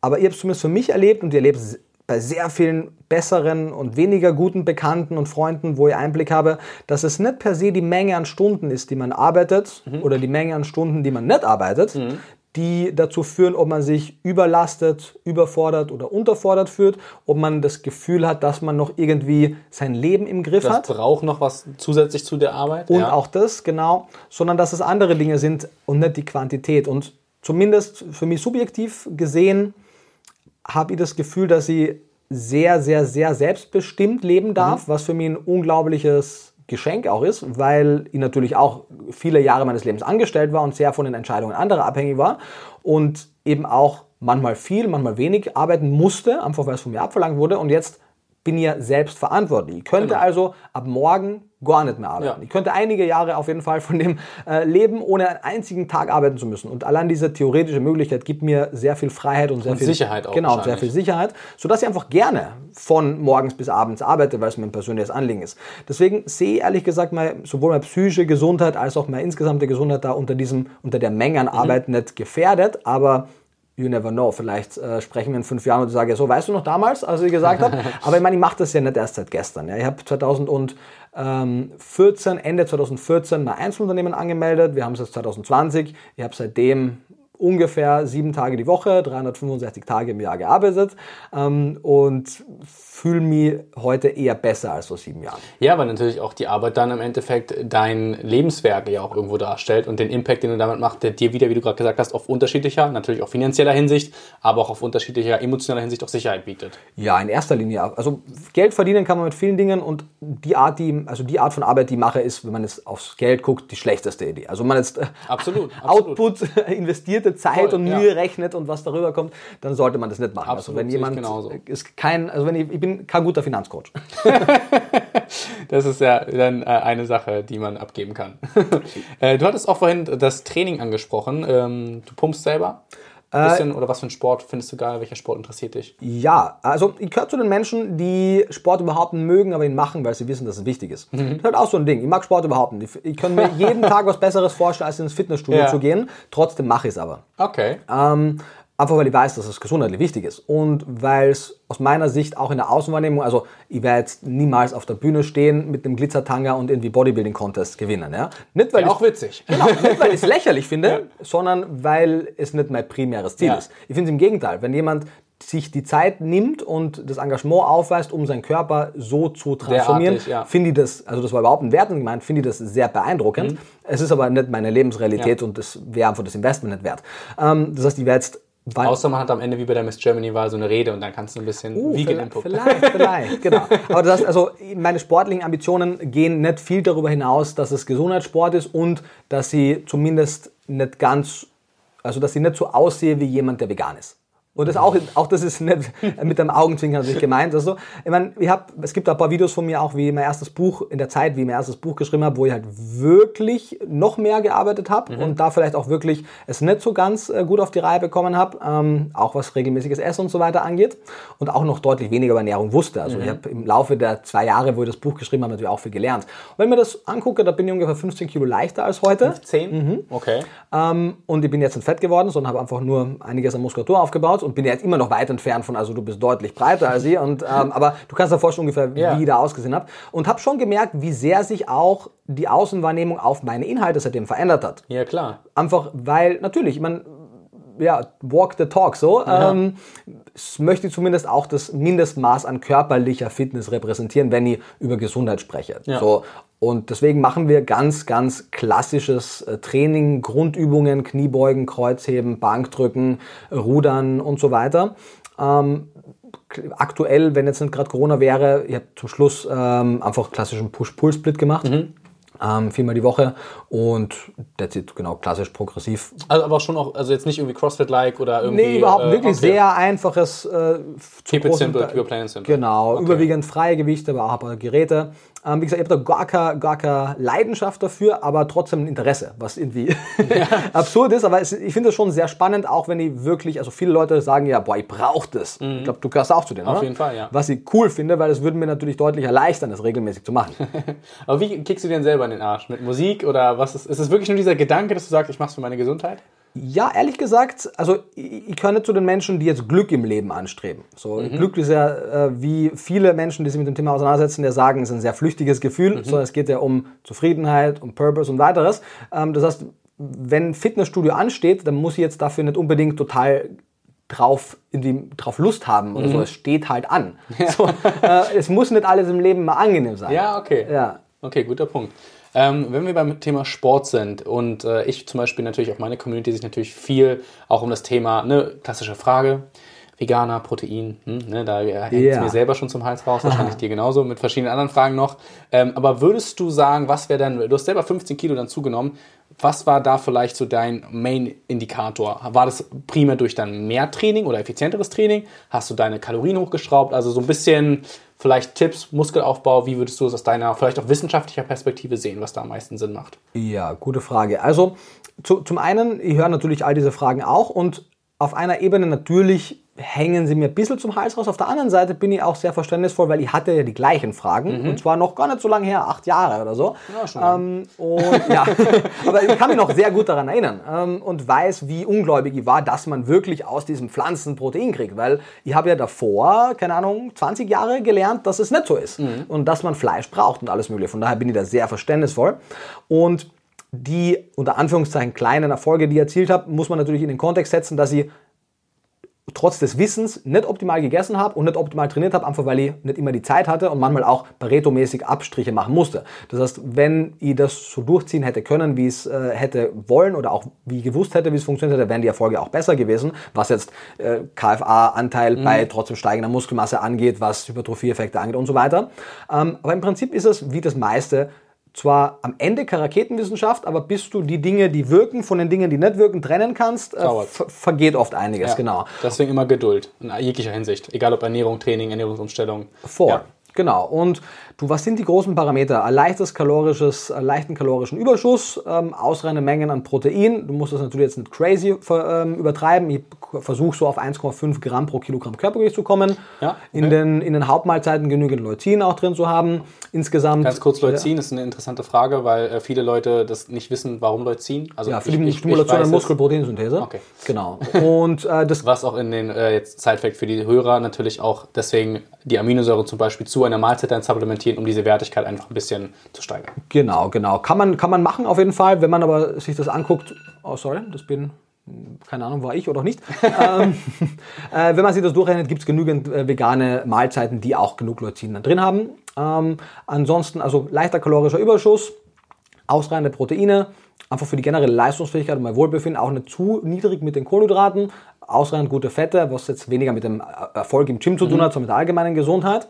aber ihr habt es zumindest für mich erlebt und ihr erlebt es bei sehr vielen besseren und weniger guten Bekannten und Freunden, wo ich Einblick habe, dass es nicht per se die Menge an Stunden ist, die man arbeitet mhm. oder die Menge an Stunden, die man nicht arbeitet, mhm. Die dazu führen, ob man sich überlastet, überfordert oder unterfordert fühlt, ob man das Gefühl hat, dass man noch irgendwie sein Leben im Griff das hat. Das braucht noch was zusätzlich zu der Arbeit. Und ja. auch das, genau, sondern dass es andere Dinge sind und nicht die Quantität. Und zumindest für mich subjektiv gesehen, habe ich das Gefühl, dass ich sehr, sehr, sehr selbstbestimmt leben darf, mhm. was für mich ein unglaubliches Geschenk auch ist, weil ich natürlich auch viele Jahre meines Lebens angestellt war und sehr von den Entscheidungen anderer abhängig war und eben auch manchmal viel, manchmal wenig arbeiten musste, einfach weil es von mir abverlangt wurde. Und jetzt bin ja selbst verantwortlich. Ich könnte genau. also ab morgen gar nicht mehr arbeiten. Ja. Ich könnte einige Jahre auf jeden Fall von dem äh, leben, ohne einen einzigen Tag arbeiten zu müssen. Und allein diese theoretische Möglichkeit gibt mir sehr viel Freiheit und sehr und viel Sicherheit auch. Genau, sehr viel Sicherheit, sodass ich einfach gerne von morgens bis abends arbeite, weil es mir ein persönliches Anliegen ist. Deswegen sehe ich ehrlich gesagt mal, sowohl meine psychische Gesundheit als auch meine insgesamte Gesundheit da unter diesem, unter der Menge an. Arbeit mhm. nicht gefährdet, aber you never know. Vielleicht äh, sprechen wir in fünf Jahren und ich sage, so, weißt du noch damals, als ich gesagt habe? Aber ich meine, ich mache das ja nicht erst seit gestern. Ja. Ich habe 2014, Ende 2014 mein Einzelunternehmen angemeldet. Wir haben es jetzt 2020. Ich habe seitdem ungefähr sieben Tage die Woche, 365 Tage im Jahr gearbeitet ähm, und fühle mich heute eher besser als vor sieben Jahren. Ja, weil natürlich auch die Arbeit dann im Endeffekt dein Lebenswerk ja auch irgendwo darstellt und den Impact, den du damit machst, der dir wieder, wie du gerade gesagt hast, auf unterschiedlicher, natürlich auch finanzieller Hinsicht, aber auch auf unterschiedlicher emotionaler Hinsicht auch Sicherheit bietet. Ja, in erster Linie. Also Geld verdienen kann man mit vielen Dingen und die Art, die, also die Art von Arbeit, die ich mache, ist, wenn man jetzt aufs Geld guckt, die schlechteste Idee. Also man jetzt absolut, absolut. Output investierte Zeit Voll, und Mühe ja. rechnet und was darüber kommt, dann sollte man das nicht machen. Absolut, also wenn jemand ist kein, also wenn ich, ich bin kein guter Finanzcoach. das ist ja dann äh, eine Sache, die man abgeben kann. Äh, du hattest auch vorhin das Training angesprochen. Ähm, du pumpst selber? Äh, bisschen, oder was für ein Sport findest du geil? Welcher Sport interessiert dich? Ja, also ich gehöre zu den Menschen, die Sport überhaupt mögen, aber ihn machen, weil sie wissen, dass es wichtig ist. Mhm. Das ist halt auch so ein Ding. Ich mag Sport überhaupt nicht. Ich, ich kann mir jeden Tag was Besseres vorstellen, als ins Fitnessstudio ja. zu gehen. Trotzdem mache ich es aber. Okay. Ähm, Einfach weil ich weiß, dass es gesundheitlich wichtig ist. Und weil es aus meiner Sicht auch in der Außenwahrnehmung, also ich werde jetzt niemals auf der Bühne stehen mit einem Glitzertanga und irgendwie Bodybuilding-Contest gewinnen. Ja? Nicht, weil ja, auch witzig. Genau, nicht weil ich es lächerlich finde, ja. sondern weil es nicht mein primäres Ziel ja. ist. Ich finde es im Gegenteil, wenn jemand sich die Zeit nimmt und das Engagement aufweist, um seinen Körper so zu transformieren, ja. finde ich das, also das war überhaupt ein Wertung gemeint, finde ich das sehr beeindruckend. Mhm. Es ist aber nicht meine Lebensrealität ja. und das wäre einfach das Investment nicht wert. Ähm, das heißt, ich werde jetzt weil Außer man hat am Ende wie bei der Miss Germany war so eine Rede und dann kannst du ein bisschen uh, Vegan Input. Vielleicht, vielleicht, genau. Aber das heißt, also meine sportlichen Ambitionen gehen nicht viel darüber hinaus, dass es Gesundheitssport ist und dass sie zumindest nicht ganz, also dass sie nicht so aussehe wie jemand, der vegan ist. Und das auch, auch das ist nicht mit dem Augenzwinkern natürlich gemeint. Also, ich meine, ich hab, es gibt ein paar Videos von mir auch, wie mein erstes Buch, in der Zeit, wie ich mein erstes Buch geschrieben habe, wo ich halt wirklich noch mehr gearbeitet habe mhm. und da vielleicht auch wirklich es nicht so ganz äh, gut auf die Reihe bekommen habe, ähm, auch was regelmäßiges Essen und so weiter angeht und auch noch deutlich weniger über Ernährung wusste. Also mhm. ich habe im Laufe der zwei Jahre, wo ich das Buch geschrieben habe, natürlich auch viel gelernt. Und wenn ich mir das angucke, da bin ich ungefähr 15 Kilo leichter als heute. 15? Mhm. Okay. Ähm, und ich bin jetzt nicht fett geworden, sondern habe einfach nur einiges an Muskulatur aufgebaut und bin jetzt immer noch weit entfernt von, also du bist deutlich breiter als ich, und, ähm, aber du kannst dir vorstellen ungefähr, ja. wie ich da ausgesehen habe. Und habe schon gemerkt, wie sehr sich auch die Außenwahrnehmung auf meine Inhalte seitdem verändert hat. Ja, klar. Einfach, weil, natürlich, ich meine, ja, walk the talk so. Ja. Ähm, es möchte zumindest auch das Mindestmaß an körperlicher Fitness repräsentieren, wenn ich über Gesundheit spreche. Ja. So, und deswegen machen wir ganz, ganz klassisches äh, Training, Grundübungen, Kniebeugen, Kreuzheben, Bankdrücken, Rudern und so weiter. Ähm, aktuell, wenn jetzt nicht gerade Corona wäre, ich habe zum Schluss ähm, einfach klassischen Push-Pull-Split gemacht. Mhm ähm, viermal die Woche und that's it, genau, klassisch progressiv. Also aber schon auch, also jetzt nicht irgendwie CrossFit-like oder irgendwie... Nee, überhaupt äh, wirklich okay. sehr einfaches... Äh, keep it simple, keep your plan simple. Genau, okay. überwiegend freie Gewichte, aber auch ein paar Geräte. Ähm, wie gesagt, ich habe da gar keine, gar keine Leidenschaft dafür, aber trotzdem ein Interesse, was irgendwie ja. absurd ist. Aber es, ich finde es schon sehr spannend, auch wenn ich wirklich, also viele Leute sagen ja, boah, ich brauche das. Mhm. Ich glaube, du gehörst auch zu denen, Auf oder? jeden Fall, ja. Was ich cool finde, weil es würde mir natürlich deutlich erleichtern, das regelmäßig zu machen. aber wie kickst du dir denn selber in den Arsch? Mit Musik oder was ist, ist es wirklich nur dieser Gedanke, dass du sagst, ich mache es für meine Gesundheit? Ja, ehrlich gesagt, also ich, ich gehöre nicht zu den Menschen, die jetzt Glück im Leben anstreben. So mhm. Glück ist ja äh, wie viele Menschen, die sich mit dem Thema auseinandersetzen, der sagen, es ist ein sehr flüchtiges Gefühl, mhm. sondern es geht ja um Zufriedenheit, um Purpose und weiteres. Ähm, das heißt, wenn Fitnessstudio ansteht, dann muss ich jetzt dafür nicht unbedingt total drauf, irgendwie drauf Lust haben oder mhm. so. Es steht halt an. Ja. So, äh, es muss nicht alles im Leben mal angenehm sein. Ja, okay. Ja. Okay, guter Punkt. Ähm, wenn wir beim Thema Sport sind und äh, ich zum Beispiel natürlich auch meine Community sich natürlich viel auch um das Thema, ne, klassische Frage, Veganer, Protein, hm, ne, da hängt es yeah. mir selber schon zum Hals raus, wahrscheinlich dir genauso, mit verschiedenen anderen Fragen noch. Ähm, aber würdest du sagen, was wäre dann, du hast selber 15 Kilo dann zugenommen, was war da vielleicht so dein Main-Indikator? War das primär durch dann mehr Training oder effizienteres Training? Hast du deine Kalorien hochgeschraubt? Also so ein bisschen vielleicht Tipps, Muskelaufbau, wie würdest du es aus deiner vielleicht auch wissenschaftlicher Perspektive sehen, was da am meisten Sinn macht? Ja, gute Frage. Also zu, zum einen, ich höre natürlich all diese Fragen auch und auf einer Ebene natürlich hängen sie mir ein bisschen zum Hals raus. Auf der anderen Seite bin ich auch sehr verständnisvoll, weil ich hatte ja die gleichen Fragen mhm. und zwar noch gar nicht so lange her, acht Jahre oder so. Ja, schon ähm, und, ja, aber ich kann mich noch sehr gut daran erinnern ähm, und weiß, wie ungläubig ich war, dass man wirklich aus diesem Pflanzen Protein kriegt, weil ich habe ja davor, keine Ahnung, 20 Jahre gelernt, dass es nicht so ist mhm. und dass man Fleisch braucht und alles mögliche. Von daher bin ich da sehr verständnisvoll und die unter Anführungszeichen kleinen Erfolge, die ich erzielt habe, muss man natürlich in den Kontext setzen, dass ich trotz des Wissens nicht optimal gegessen habe und nicht optimal trainiert habe, einfach weil ich nicht immer die Zeit hatte und manchmal auch Pareto-mäßig Abstriche machen musste. Das heißt, wenn ich das so durchziehen hätte können, wie es äh, hätte wollen oder auch wie ich gewusst hätte, wie es funktioniert hätte, wären die Erfolge auch besser gewesen, was jetzt äh, KFA-Anteil mhm. bei trotzdem steigender Muskelmasse angeht, was Hypertrophie-Effekte angeht und so weiter. Ähm, aber im Prinzip ist es wie das meiste zwar am Ende keine Raketenwissenschaft, aber bis du die Dinge, die wirken, von den Dingen, die nicht wirken, trennen kannst, äh, vergeht oft einiges, ja, genau. Deswegen immer Geduld, in jeglicher Hinsicht. Egal ob Ernährung, Training, Ernährungsumstellung. Vor. Ja. Genau. Und du, was sind die großen Parameter? Ein leichtes kalorisches, einen leichten kalorischen Überschuss, ähm, ausreichende Mengen an Protein. Du musst das natürlich jetzt nicht crazy ähm, übertreiben. Ich versuche so auf 1,5 Gramm pro Kilogramm Körpergewicht zu kommen. Ja, okay. in, den, in den Hauptmahlzeiten genügend Leucin auch drin zu haben. Insgesamt. Ganz kurz, Leucin ist eine interessante Frage, weil äh, viele Leute das nicht wissen, warum Leucin. Also ja, für die Stimulation der Muskelproteinsynthese. Okay. Genau. Und äh, das was auch in den äh, jetzt Sidefact für die Hörer natürlich auch deswegen die Aminosäure zum Beispiel zu einer Mahlzeit dann supplementieren, um diese Wertigkeit einfach ein bisschen zu steigern. Genau, genau. Kann man, kann man machen auf jeden Fall, wenn man aber sich das anguckt. Oh, sorry, das bin keine Ahnung, war ich oder nicht. ähm, äh, wenn man sich das durchrechnet, gibt es genügend äh, vegane Mahlzeiten, die auch genug Leucin drin haben. Ähm, ansonsten, also leichter kalorischer Überschuss, ausreichende Proteine, einfach für die generelle Leistungsfähigkeit und mein Wohlbefinden, auch nicht zu niedrig mit den Kohlenhydraten, ausreichend gute Fette, was jetzt weniger mit dem Erfolg im Gym zu tun mhm. hat, sondern mit der allgemeinen Gesundheit.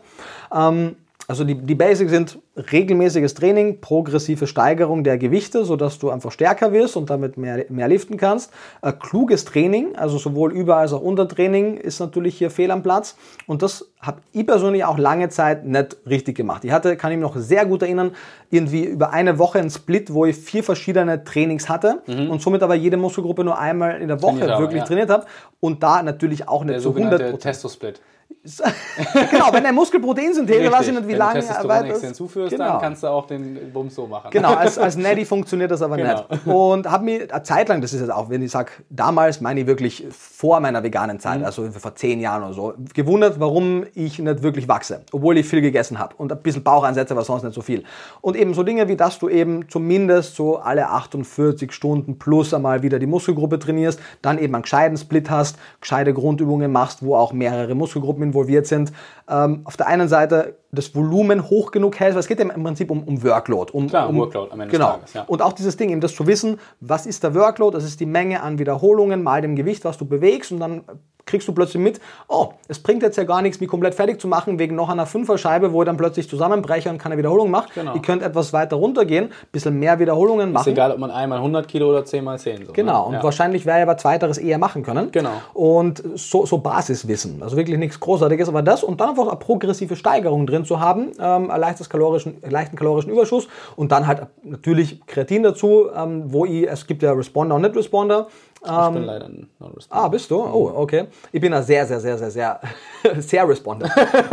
Ähm, also die, die Basics sind regelmäßiges Training, progressive Steigerung der Gewichte, sodass du einfach stärker wirst und damit mehr, mehr liften kannst. Äh, kluges Training, also sowohl Über- als auch Untertraining ist natürlich hier fehl am Platz. Und das habe ich persönlich auch lange Zeit nicht richtig gemacht. Ich hatte, kann ich mich noch sehr gut erinnern, irgendwie über eine Woche ein Split, wo ich vier verschiedene Trainings hatte mhm. und somit aber jede Muskelgruppe nur einmal in der Woche trainiert wirklich ja. trainiert habe und da natürlich auch nicht der zu 100 Testosplit. genau, wenn der Muskelproteinsynthese, weiß ich nicht, wie wenn lange. Wenn du hinzuführst, genau. dann kannst du auch den Bums so machen. Genau, als, als Netty funktioniert das aber genau. nicht. Und habe mir eine Zeit lang, das ist jetzt auch, wenn ich sage, damals meine ich wirklich vor meiner veganen Zeit, mhm. also vor zehn Jahren oder so, gewundert, warum ich nicht wirklich wachse, obwohl ich viel gegessen habe und ein bisschen Baucheinsätze, aber sonst nicht so viel. Und eben so Dinge wie, dass du eben zumindest so alle 48 Stunden plus einmal wieder die Muskelgruppe trainierst, dann eben einen gescheiten Split hast, gescheite Grundübungen machst, wo auch mehrere Muskelgruppen involviert sind, ähm, auf der einen Seite das Volumen hoch genug hält, weil es geht ja im Prinzip um, um Workload. Um, Klar, um Workload am Ende genau. des Tages. Ja. Und auch dieses Ding, eben das zu wissen, was ist der Workload, das ist die Menge an Wiederholungen mal dem Gewicht, was du bewegst und dann kriegst du plötzlich mit, oh, es bringt jetzt ja gar nichts, mich komplett fertig zu machen wegen noch einer Fünferscheibe, wo ich dann plötzlich zusammenbreche und keine Wiederholung mache. Genau. Ihr könnt etwas weiter runtergehen, ein bisschen mehr Wiederholungen machen. Ist egal, ob man einmal 100 Kilo oder 10 mal 10. So, genau, ne? und ja. wahrscheinlich wäre ja aber zweiteres eher machen können. Genau. Und so, so Basiswissen, also wirklich nichts Großartiges, aber das und dann einfach eine progressive Steigerung drin zu haben, ähm, leichtes kalorischen, leichten kalorischen Überschuss und dann halt natürlich Kreatin dazu, ähm, wo ich, es gibt ja Responder und Nicht-Responder, ich bin ähm, leider ein Non-Responder. Ah, bist du? Oh, okay. Ich bin da sehr, sehr, sehr, sehr, sehr, sehr Responder.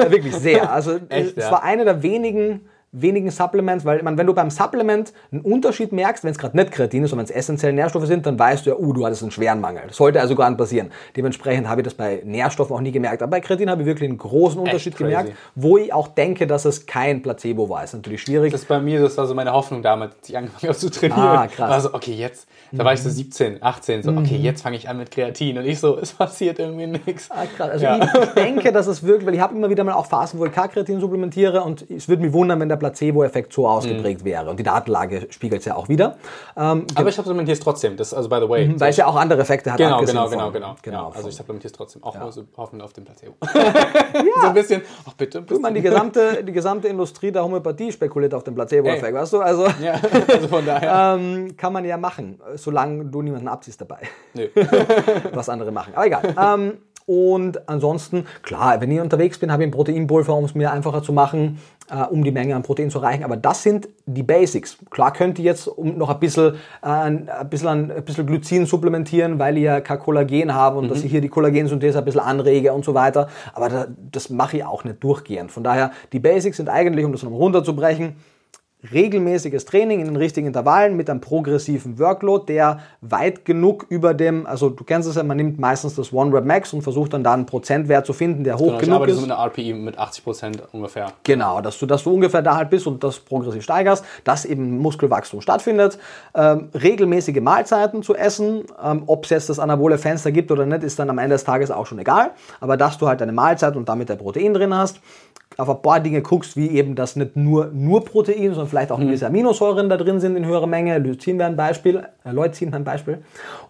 Wirklich sehr. Also Echt, es ja? war eine der wenigen wenigen Supplements, weil man, wenn du beim Supplement einen Unterschied merkst, wenn es gerade nicht Kreatin ist, sondern wenn es essentielle Nährstoffe sind, dann weißt du ja, uh, du hattest einen schweren Mangel. Das sollte also gar nicht passieren. Dementsprechend habe ich das bei Nährstoffen auch nie gemerkt. Aber bei Kreatin habe ich wirklich einen großen Unterschied gemerkt, wo ich auch denke, dass es kein Placebo war. Ist natürlich schwierig. Das ist bei mir, das war so meine Hoffnung damals, als ich angefangen habe zu trainieren. Ah, krass. War so, okay, jetzt, da war ich so 17, 18, so, okay, mhm. jetzt fange ich an mit Kreatin. Und ich so, es passiert irgendwie nichts. Ah, krass. Also ja. ich, ich, denke, dass es wirklich, weil ich habe immer wieder mal auch Phasen, wo ich K-Kreatin supplementiere und es würde mich wundern, wenn der Placebo-Effekt so so ausgeprägt mhm. wäre. Und die Datenlage spiegelt es ja auch wieder. Ähm, Aber ich supplementiere es trotzdem. Das, also by the way. Mhm, weil es ja auch andere Effekte hat. Genau, genau, genau, genau, genau. Also ich supplementiere es trotzdem. Auch ja. hoffentlich auf dem Placebo. ja. so ein bisschen, ach bitte. Du, man, die gesamte, die gesamte Industrie der Homöopathie spekuliert auf den Placebo-Effekt, weißt du? Also, ja, also von daher. ähm, kann man ja machen, solange du niemanden abziehst dabei. Nö. Was andere machen. Aber egal. Ähm, und ansonsten, klar, wenn ich unterwegs bin, habe ich ein Proteinpulver, um es mir einfacher zu machen, äh, um die Menge an Protein zu erreichen. Aber das sind die Basics. Klar könnte ich jetzt noch ein bisschen, äh, ein, bisschen, ein bisschen Glycin supplementieren, weil ich ja kein Kollagen habe und mhm. dass ich hier die Kollagensynthese ein bisschen anrege und so weiter. Aber da, das mache ich auch nicht durchgehend. Von daher, die Basics sind eigentlich, um das noch runterzubrechen, regelmäßiges Training in den richtigen Intervallen mit einem progressiven Workload, der weit genug über dem, also du kennst es ja, man nimmt meistens das One Rep Max und versucht dann da einen Prozentwert zu finden, der hoch genau, genug ist. Ich arbeite mit einer RPI mit 80 Prozent ungefähr. Genau, dass du, dass du ungefähr da halt bist und das progressiv steigerst, dass eben Muskelwachstum stattfindet. Ähm, regelmäßige Mahlzeiten zu essen, ähm, ob es jetzt das anabole Fenster gibt oder nicht, ist dann am Ende des Tages auch schon egal. Aber dass du halt eine Mahlzeit und damit der Protein drin hast auf ein paar Dinge guckst, wie eben, dass nicht nur, nur Protein, sondern vielleicht auch mhm. gewisse Aminosäuren da drin sind in höherer Menge. Leucin wäre ein Beispiel, äh, Leucin wäre ein Beispiel.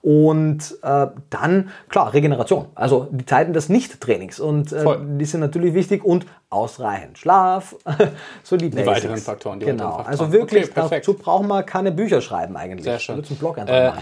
Und äh, dann, klar, Regeneration. Also die Zeiten des Nicht-Trainings. Und äh, die sind natürlich wichtig. Und ausreichend Schlaf, so die, die weiteren Faktoren. Die genau, weiteren Faktoren. also wirklich, okay, dazu braucht man keine Bücher schreiben eigentlich. Sehr schön. einen Blog einfach äh,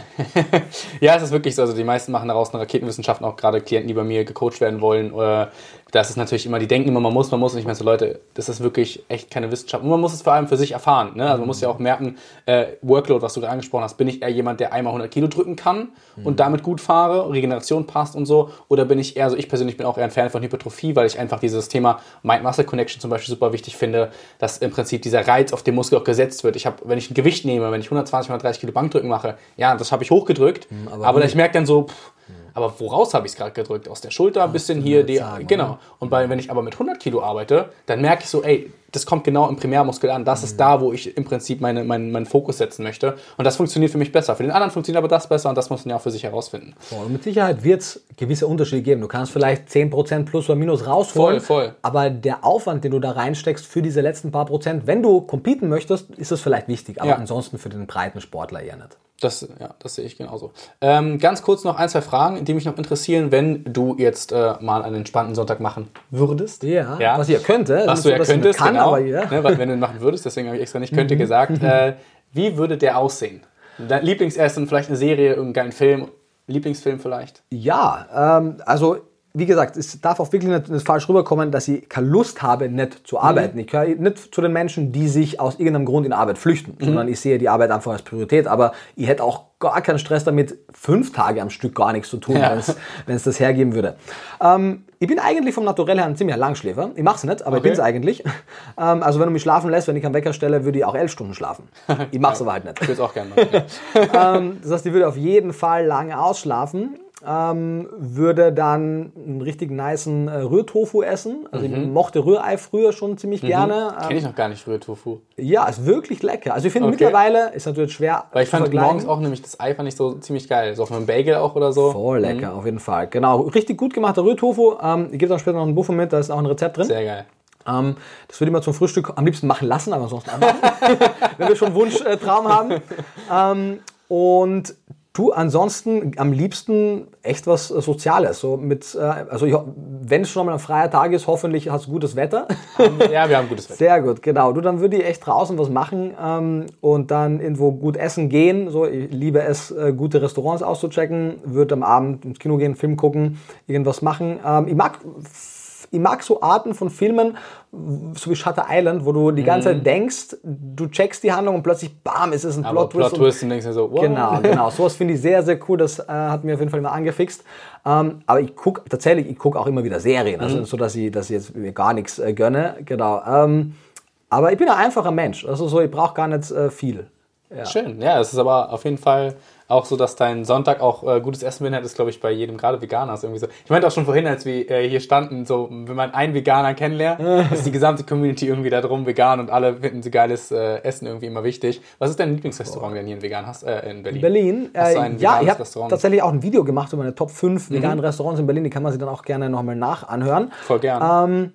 ja, es ist wirklich so, also die meisten machen daraus eine Raketenwissenschaft, auch gerade Klienten, die bei mir gecoacht werden wollen, oder das ist natürlich immer, die denken immer, man muss, man muss. Und ich meine so, Leute, das ist wirklich echt keine Wissenschaft. Und man muss es vor allem für sich erfahren. Ne? Also man muss ja auch merken, äh, Workload, was du gerade angesprochen hast, bin ich eher jemand, der einmal 100 Kilo drücken kann mhm. und damit gut fahre, Regeneration passt und so, oder bin ich eher so, ich persönlich bin auch eher ein Fan von Hypertrophie, weil ich einfach dieses Thema Mind-Muscle-Connection zum Beispiel super wichtig finde, dass im Prinzip dieser Reiz auf den Muskel auch gesetzt wird. Ich habe, wenn ich ein Gewicht nehme, wenn ich 120, 130 Kilo Bankdrücken mache, ja, das habe ich hochgedrückt, mhm, aber, aber ich merke dann so, pff, aber woraus habe ich es gerade gedrückt? Aus der Schulter, ein bisschen hier, die, sagen, genau. Und bei, wenn ich aber mit 100 Kilo arbeite, dann merke ich so, ey, das kommt genau im Primärmuskel an. Das mhm. ist da, wo ich im Prinzip meine, meinen, meinen Fokus setzen möchte. Und das funktioniert für mich besser. Für den anderen funktioniert aber das besser und das muss man ja auch für sich herausfinden. Voll. Und mit Sicherheit wird es gewisse Unterschiede geben. Du kannst vielleicht 10% plus oder minus rausholen. Voll, voll. Aber der Aufwand, den du da reinsteckst für diese letzten paar Prozent, wenn du competen möchtest, ist das vielleicht wichtig. Aber ja. ansonsten für den breiten Sportler eher nicht. Das, ja, das sehe ich genauso. Ähm, ganz kurz noch ein, zwei Fragen, die mich noch interessieren, wenn du jetzt äh, mal einen entspannten Sonntag machen würdest. Ja, ja. was ihr könnte. Was du ja könntest, kann, genau. aber ja. Ne, weil wenn du ihn machen würdest, deswegen habe ich extra nicht könnte Mhm. gesagt. Äh, wie würde der aussehen? Dein Lieblingsessen, vielleicht eine Serie, irgendeinen geilen Film, Lieblingsfilm vielleicht? Ja, ähm, also wie gesagt, es darf auch wirklich nicht, falsch rüberkommen, dass ich keine Lust habe, nicht zu arbeiten. Ich gehöre nicht zu den Menschen, die sich aus irgendeinem Grund in Arbeit flüchten, sondern ich sehe die Arbeit einfach als Priorität. Aber ich hätte auch gar keinen Stress damit, fünf Tage am Stück gar nichts zu tun, Ja. wenn es das hergeben würde. Ähm, ich bin eigentlich vom Naturell her ein ziemlicher Langschläfer. Ich mache es nicht, aber ich Okay. bin es eigentlich. Ähm, also wenn du mich schlafen lässt, wenn ich am Wecker stelle, würde ich auch elf Stunden schlafen. Ich mache es aber halt nicht Ich würde es auch gerne machen. ähm, das heißt, die würde auf jeden Fall lange ausschlafen. Ähm, würde dann einen richtig niceen äh, Rührtofu essen. Also ich mochte Rührei früher schon ziemlich gerne. Kenne ich noch gar nicht Rührtofu. Ähm, ja, ist wirklich lecker. Also ich finde Okay. mittlerweile, ist natürlich schwer Weil ich fand morgens auch nämlich das Ei fand ich so ziemlich geil. So auf einem Bagel auch oder so. Voll lecker, auf jeden Fall. Genau, richtig gut gemachter Rührtofu. Ähm, ich gebe dann später noch ein Buffo mit, da ist auch ein Rezept drin. Sehr geil. Ähm, das würde ich mal zum Frühstück am liebsten machen lassen, aber sonst machen, wenn wir schon einen Wunschtraum äh, Traum haben. Ähm, und du ansonsten am liebsten echt was äh, Soziales. So mit, äh, also ich, wenn es schon mal ein freier Tag ist, hoffentlich hast du gutes Wetter. Ja, wir haben gutes Wetter. Sehr gut, genau. Du, dann würde ich echt draußen was machen ähm, und dann irgendwo gut essen gehen. So, ich liebe es, äh, gute Restaurants auszuchecken. Würde am Abend ins Kino gehen, Film gucken, irgendwas machen. Ähm, ich mag ich mag so Arten von Filmen, so wie Shutter Island, wo du die ganze Zeit denkst, du checkst die Handlung und plötzlich, bam, ist es ein Mhm. Aber Plot Twist. Plot Twist und denkst dir so, wow. Genau, genau. Sowas finde ich sehr, sehr cool. Das äh, hat mir auf jeden Fall immer angefixt. Ähm, aber ich gucke tatsächlich, ich gucke auch immer wieder Serien. Also so, dass ich, dass ich jetzt mir gar nichts äh, gönne. Genau. Ähm, aber ich bin ein einfacher Mensch. Also so, ich brauche gar nicht äh, viel. Schön. Ja, es ist aber auf jeden Fall auch so, dass dein Sonntag auch äh, gutes Essen beinhaltet, ist, glaube ich, bei jedem, gerade Veganer ist irgendwie so. Ich meinte auch schon vorhin, als wir äh, hier standen, so, wenn man einen Veganer kennenlernt, ist die gesamte Community irgendwie da drum vegan und alle finden sie geiles äh, Essen irgendwie immer wichtig. Was ist dein Lieblingsrestaurant, wenn du hier in vegan hast, äh, in Berlin? Berlin. Hast du Äh, ein ja, ich habe tatsächlich auch ein Video gemacht über meine Top 5 Mhm. veganen Restaurants in Berlin. Die kann man sich dann auch gerne nochmal nachanhören. Voll gern. Ähm,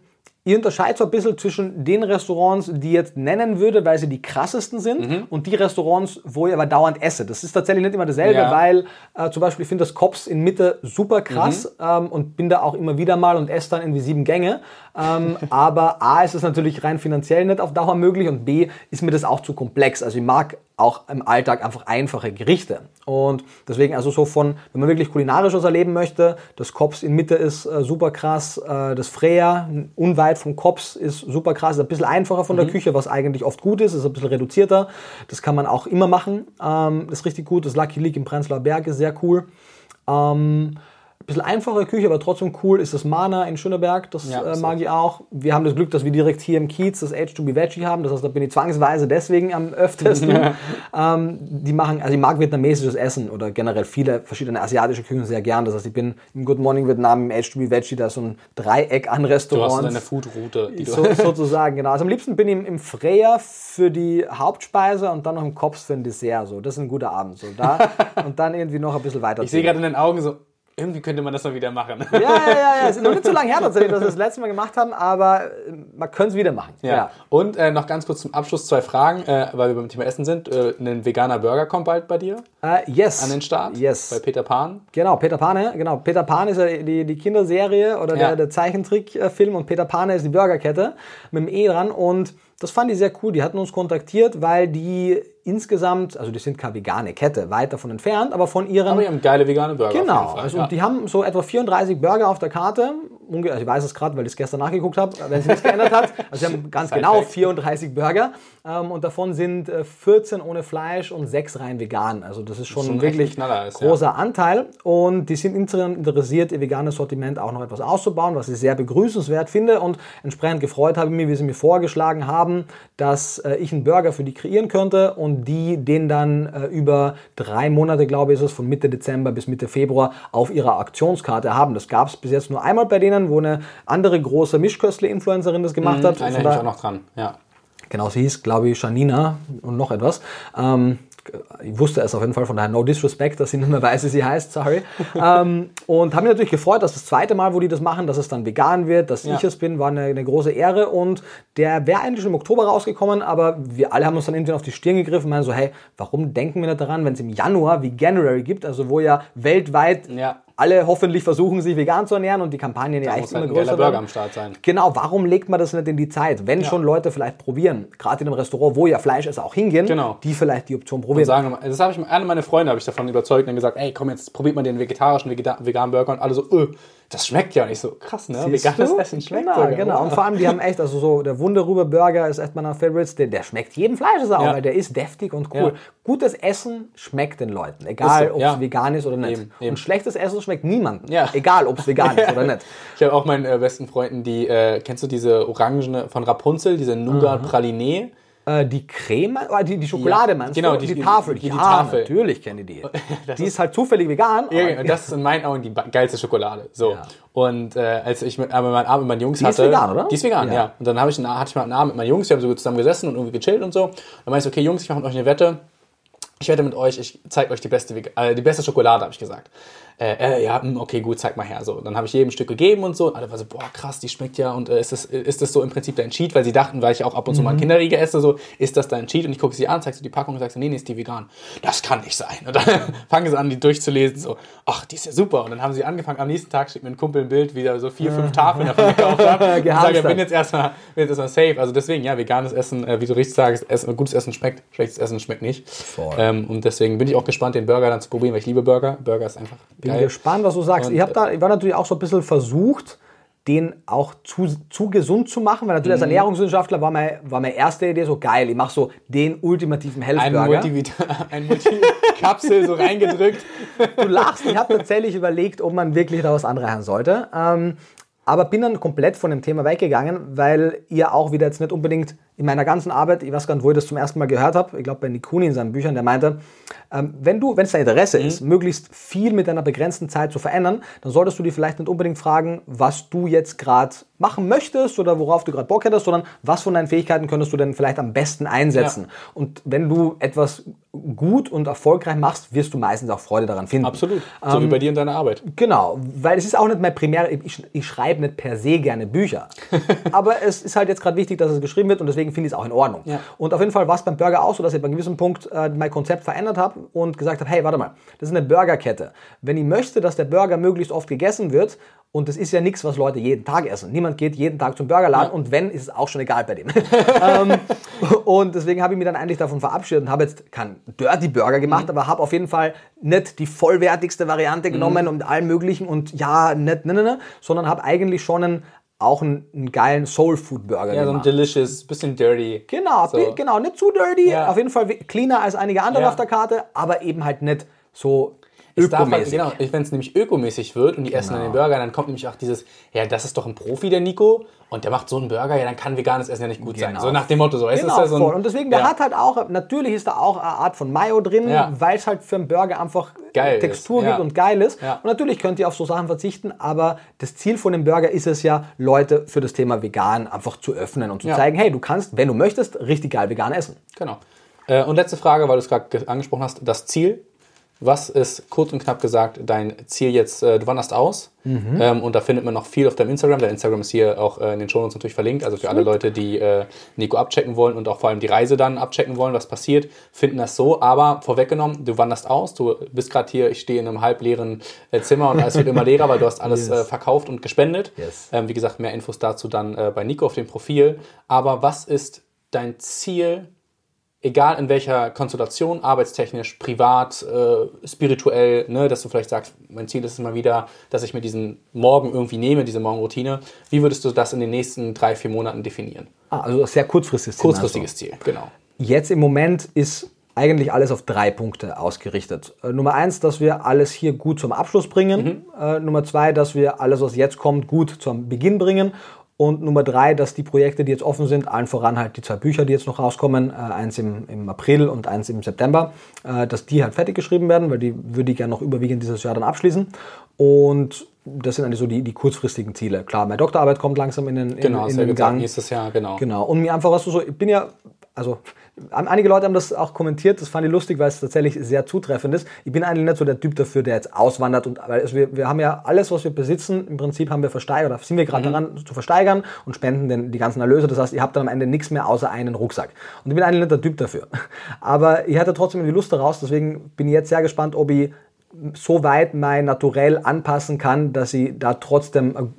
ihr unterscheidet so ein bisschen zwischen den Restaurants, die ich jetzt nennen würde, weil sie die krassesten sind, Mhm. und die Restaurants, wo ich aber dauernd esse. Das ist tatsächlich nicht immer dasselbe, Ja. weil äh, zum Beispiel ich finde das Kops in Mitte super krass Mhm. ähm, und bin da auch immer wieder mal und esse dann irgendwie sieben Gänge. Ähm, aber A ist es natürlich rein finanziell nicht auf Dauer möglich und B ist mir das auch zu komplex. Also ich mag auch im Alltag einfach einfache Gerichte. Und deswegen also so von, wenn man wirklich kulinarisch was erleben möchte, das Kops in Mitte ist äh, super krass, äh, das Freya unweit vom Kops ist super krass, ist ein bisschen einfacher von der Küche, was eigentlich oft gut ist, ist ein bisschen reduzierter. Das kann man auch immer machen, ähm, ist richtig gut. Das Lucky Leak im Prenzlauer Berg ist sehr cool. Ähm, ein bisschen einfache Küche, aber trotzdem cool ist das Mana in Schöneberg. Das Ja, äh, mag ich auch. Wir haben das Glück, dass wir direkt hier im Kiez das H2B Veggie haben. Das heißt, da bin ich zwangsweise deswegen am öftesten. ähm, die machen, also ich mag vietnamesisches Essen oder generell viele verschiedene asiatische Küchen sehr gern. Das heißt, ich bin im Good Morning Vietnam, im H2B Veggie, da ist so ein Dreieck an du hast so Restaurants. deine Food-Route, So, sozusagen, genau. Also am liebsten bin ich im, im Freya für die Hauptspeise und dann noch im Kops für ein Dessert. So. Das ist ein guter Abend. So. Da, und dann irgendwie noch ein bisschen weiter. Ich sehe gerade in den Augen so, irgendwie könnte man das mal wieder machen. Ja, ja, ja, ja. Es ist noch nicht so lange her tatsächlich, dass wir das letzte Mal gemacht haben, aber äh, man könnte es wieder machen. Ja. Und äh, noch ganz kurz zum Abschluss zwei Fragen, äh, weil wir beim Thema Essen sind. Äh, ein veganer Burger kommt bald bei dir Äh, yes. an den Start. Yes. Bei Peter Pan. Genau, Peter Pan, ja, genau. Peter Pan ist ja die, die Kinderserie oder Ja. der, der Zeichentrickfilm und Peter Pan ist die Burgerkette mit dem E dran und das fand ich sehr cool. Die hatten uns kontaktiert, weil die insgesamt, also die sind keine vegane Kette, weit davon entfernt, aber von ihren Aber die haben geile vegane Burger. Genau, Auf jeden Fall. also ja. und die haben so etwa 34 Burger auf der Karte. Also ich weiß es gerade, weil ich es gestern nachgeguckt habe, wenn es nichts geändert hat. Also sie haben ganz genau fact. 34 Burger ähm, und davon sind äh, 14 ohne Fleisch und 6 rein vegan. Also das ist schon, schon echt wirklich ein ist, ja. großer Anteil und die sind interessiert, ihr veganes Sortiment auch noch etwas auszubauen, was ich sehr begrüßenswert finde und entsprechend gefreut habe ich mich, wie sie mir vorgeschlagen haben, dass äh, ich einen Burger für die kreieren könnte und die den dann äh, über drei Monate, glaube ich, ist es, von Mitte Dezember bis Mitte Februar auf ihrer Aktionskarte haben. Das gab es bis jetzt nur einmal bei denen, wo eine andere große Mischköstler-Influencerin das gemacht hat. Einer Von hänge ich auch noch dran. Ja. Genau, sie hieß, glaube ich, Janina und noch etwas. Ähm, ich wusste es auf jeden Fall, von daher no disrespect, dass sie nicht mehr weiß, wie sie heißt, sorry. ähm, und habe mich natürlich gefreut, dass das zweite Mal, wo die das machen, dass es dann vegan wird, dass Ja. ich es bin, war eine, eine große Ehre. Und der wäre eigentlich schon im Oktober rausgekommen, aber wir alle haben uns dann irgendwie auf die Stirn gegriffen und meinen so, hey, warum denken wir nicht daran, wenn es im Januar wie January gibt, also wo ja weltweit Ja. Alle hoffentlich versuchen, sich vegan zu ernähren und die Kampagnen ja echt immer halt ein größer Burger am Start sein. Genau, warum legt man das nicht in die Zeit? Wenn schon Leute vielleicht probieren, gerade in einem Restaurant, wo ja Fleischesser auch hingehen, Genau. die vielleicht die Option probieren. sagen, das habe ich eine meiner Freunde habe ich davon überzeugt und dann gesagt, ey, komm jetzt probiert mal den vegetarischen vegeta- veganen Burger und alle so, öh, das schmeckt ja nicht so krass, ne? Siehst Veganes du? Essen schmeckt genau, sogar. genau. Und vor allem, die haben echt, also so der Wunderrüber Burger ist echt meiner Favorites, der, der schmeckt jedem Fleischesser auch, Ja. weil der ist deftig und cool. Ja. Gutes Essen schmeckt den Leuten, egal Ist so, ob es ja. vegan ist oder nicht. Eben, eben. Und schlechtes Essen schmeckt niemandem, Ja. egal ob es vegan ist oder nicht. Ich habe auch meinen äh, besten Freunden, die, äh, kennst du diese Orangene von Rapunzel, diese Nougat Pralinee? Äh, die Creme, äh, die, die Schokolade Ja, meinst genau, du? die- Die, Tafel. die- die ja, Tafel. natürlich kenne ich die. Die ist halt zufällig vegan. Ja, das ist in meinen Augen die geilste Schokolade. So. Ja. Und äh, als ich mit, aber meinen Abend mit meinen Jungs Die ist hatte. vegan, oder? Die ist vegan, Ja. ja. Und dann ich, hatte ich mal einen Abend mit meinen Jungs, wir haben so zusammen gesessen und irgendwie gechillt und so. Dann meinte ich, okay, Jungs, ich mache mit euch eine Wette. Ich wette mit euch, ich zeige euch die beste, äh, die beste Schokolade, habe ich gesagt. Äh, äh, ja, hm, okay, gut, zeig mal her. So, dann habe ich jedem ein Stück gegeben und so. Und alle waren so, boah, krass, die schmeckt ja. Und äh, ist, das, ist das so im Prinzip dein Cheat? Weil sie dachten, weil ich auch ab und zu Mhm. mal einen Kinderriegel esse, so, ist das dein Cheat? Und ich gucke sie an, zeigst du die Packung und sagst, nee, nee, ist die vegan. Das kann nicht sein. Und dann fangen sie an, die durchzulesen, so, ach, die ist ja super. Und dann haben sie angefangen, am nächsten Tag schickt mir ein Kumpel ein Bild, wie er so vier, fünf Tafeln davon gekauft. Und ich sage, Gehamstert. bin jetzt erstmal bin jetzt erstmal safe. Also deswegen, ja, veganes Essen, äh, wie du richtig sagst, Essen, gutes Essen schmeckt, schlechtes Essen schmeckt nicht. Ähm, und deswegen bin ich auch gespannt, den Burger dann zu probieren, weil ich liebe Burger. Burger ist einfach Bin geil. gespannt, was du sagst. Und, ich, da, ich war natürlich auch so ein bisschen versucht, den auch zu, zu gesund zu machen, weil Mhm. natürlich als Ernährungswissenschaftler war, mein, war meine erste Idee so geil, ich mache so den ultimativen Ein Health-Burger. Multivita ein Multi-Kapsel so reingedrückt. Du lachst, ich habe tatsächlich überlegt, ob man wirklich da was anreichern sollte. Ähm, aber bin dann komplett von dem Thema weggegangen, weil ihr auch wieder jetzt nicht unbedingt in meiner ganzen Arbeit, ich weiß gar nicht, wo ich das zum ersten Mal gehört habe, ich glaube bei Nikuni in seinen Büchern, der meinte, ähm, wenn du, wenn es dein Interesse ist, möglichst viel mit deiner begrenzten Zeit zu verändern, dann solltest du dir vielleicht nicht unbedingt fragen, was du jetzt gerade machen möchtest oder worauf du gerade Bock hättest, sondern was von deinen Fähigkeiten könntest du denn vielleicht am besten einsetzen. Ja. Und wenn du etwas gut und erfolgreich machst, wirst du meistens auch Freude daran finden. Absolut. So Ähm, wie bei dir in deiner Arbeit. Genau, weil es ist auch nicht mein primär, ich, ich schreibe nicht per se gerne Bücher. aber es ist halt jetzt gerade wichtig, dass es geschrieben wird und deswegen finde ich es auch in Ordnung. Ja. Und auf jeden Fall war es beim Burger auch so, dass ich bei einem gewissen Punkt äh, mein Konzept verändert habe und gesagt habe, hey, warte mal, das ist eine Burgerkette. Wenn ich möchte, dass der Burger möglichst oft gegessen wird, und das ist ja nichts, was Leute jeden Tag essen. Niemand geht jeden Tag zum Burgerladen und wenn, ist es auch schon egal bei dem. ähm, und deswegen habe ich mich dann eigentlich davon verabschiedet und habe jetzt keinen Dirty Burger gemacht, aber habe auf jeden Fall nicht die vollwertigste Variante genommen und allem möglichen und ja, nicht, ne, ne, ne, sondern habe eigentlich schon einen, auch einen, einen geilen Soul Food Burger Ja, so ein delicious, bisschen dirty. Genau, So. genau, nicht zu dirty, Ja. auf jeden Fall cleaner als einige andere Ja. auf der Karte, aber eben halt nicht so Es darf halt, ökomäßig. genau, wenn es nämlich ökomäßig wird und die essen dann den Burger, dann kommt nämlich auch dieses, ja, das ist doch ein Profi, der Nico, und der macht so einen Burger, ja, dann kann veganes Essen ja nicht gut sein. Genau. So nach dem Motto, so. Es Genau, ist ja so ein. Und deswegen, der ja. hat halt auch, natürlich ist da auch eine Art von Mayo drin, Ja. weil es halt für einen Burger einfach Geil Textur ist, gibt ja. und geil ist. Und natürlich könnt ihr auf so Sachen verzichten, aber das Ziel von dem Burger ist es ja, Leute für das Thema vegan einfach zu öffnen und zu zeigen, hey, du kannst, wenn du möchtest, richtig geil vegan essen. Genau. Äh, und letzte Frage, weil du es gerade ge- angesprochen hast, das Ziel. Was ist kurz und knapp gesagt dein Ziel jetzt? Äh, du wanderst aus Mhm. ähm, und da findet man noch viel auf deinem Instagram. Der Instagram ist hier auch äh, in den Shownotes natürlich verlinkt. Also für alle Leute, die äh, Nico abchecken wollen und auch vor allem die Reise dann abchecken wollen, was passiert, finden das so. Aber vorweggenommen, du wanderst aus. Du bist gerade hier, ich stehe in einem halbleeren äh, Zimmer und alles wird immer leerer, weil du hast alles Yes. äh, verkauft und gespendet. Yes. Ähm, wie gesagt, mehr Infos dazu dann äh, bei Nico auf dem Profil. Aber was ist dein Ziel egal in welcher Konstellation, arbeitstechnisch, privat, äh, spirituell, ne, dass du vielleicht sagst, mein Ziel ist es mal wieder, dass ich mir diesen Morgen irgendwie nehme, diese Morgenroutine. Wie würdest du das in den nächsten drei, vier Monaten definieren? Ah, also ein sehr kurzfristiges Ziel, Kurzfristiges Ziel, genau. Jetzt im Moment ist eigentlich alles auf drei Punkte ausgerichtet. Äh, Nummer eins, dass wir alles hier gut zum Abschluss bringen. Äh, Nummer zwei, dass wir alles, was jetzt kommt, gut zum Beginn bringen. Und Nummer drei, dass die Projekte, die jetzt offen sind, allen voran halt die zwei Bücher, die jetzt noch rauskommen, äh, eins im, im April und eins im September, äh, dass die halt fertig geschrieben werden, weil die würde ich gerne noch überwiegend dieses Jahr dann abschließen. Und das sind eigentlich so die, die kurzfristigen Ziele. Klar, meine Doktorarbeit kommt langsam in den, in, Genau, in den Gang. nächstes Jahr, genau. Genau. Und mir einfach, was du so, ich bin ja, also einige Leute haben das auch kommentiert, das fand ich lustig, weil es tatsächlich sehr zutreffend ist. Ich bin eigentlich nicht so der Typ dafür, der jetzt auswandert und weil es, wir, wir haben ja alles, was wir besitzen, im Prinzip haben wir versteigert, oder sind wir gerade daran zu versteigern und spenden den, die ganzen Erlöse. Das heißt, ihr habt dann am Ende nichts mehr außer einen Rucksack. Und ich bin eigentlich nicht der Typ dafür. Aber ich hatte trotzdem die Lust daraus, deswegen bin ich jetzt sehr gespannt, ob ich so weit mein Naturell anpassen kann, dass ich da trotzdem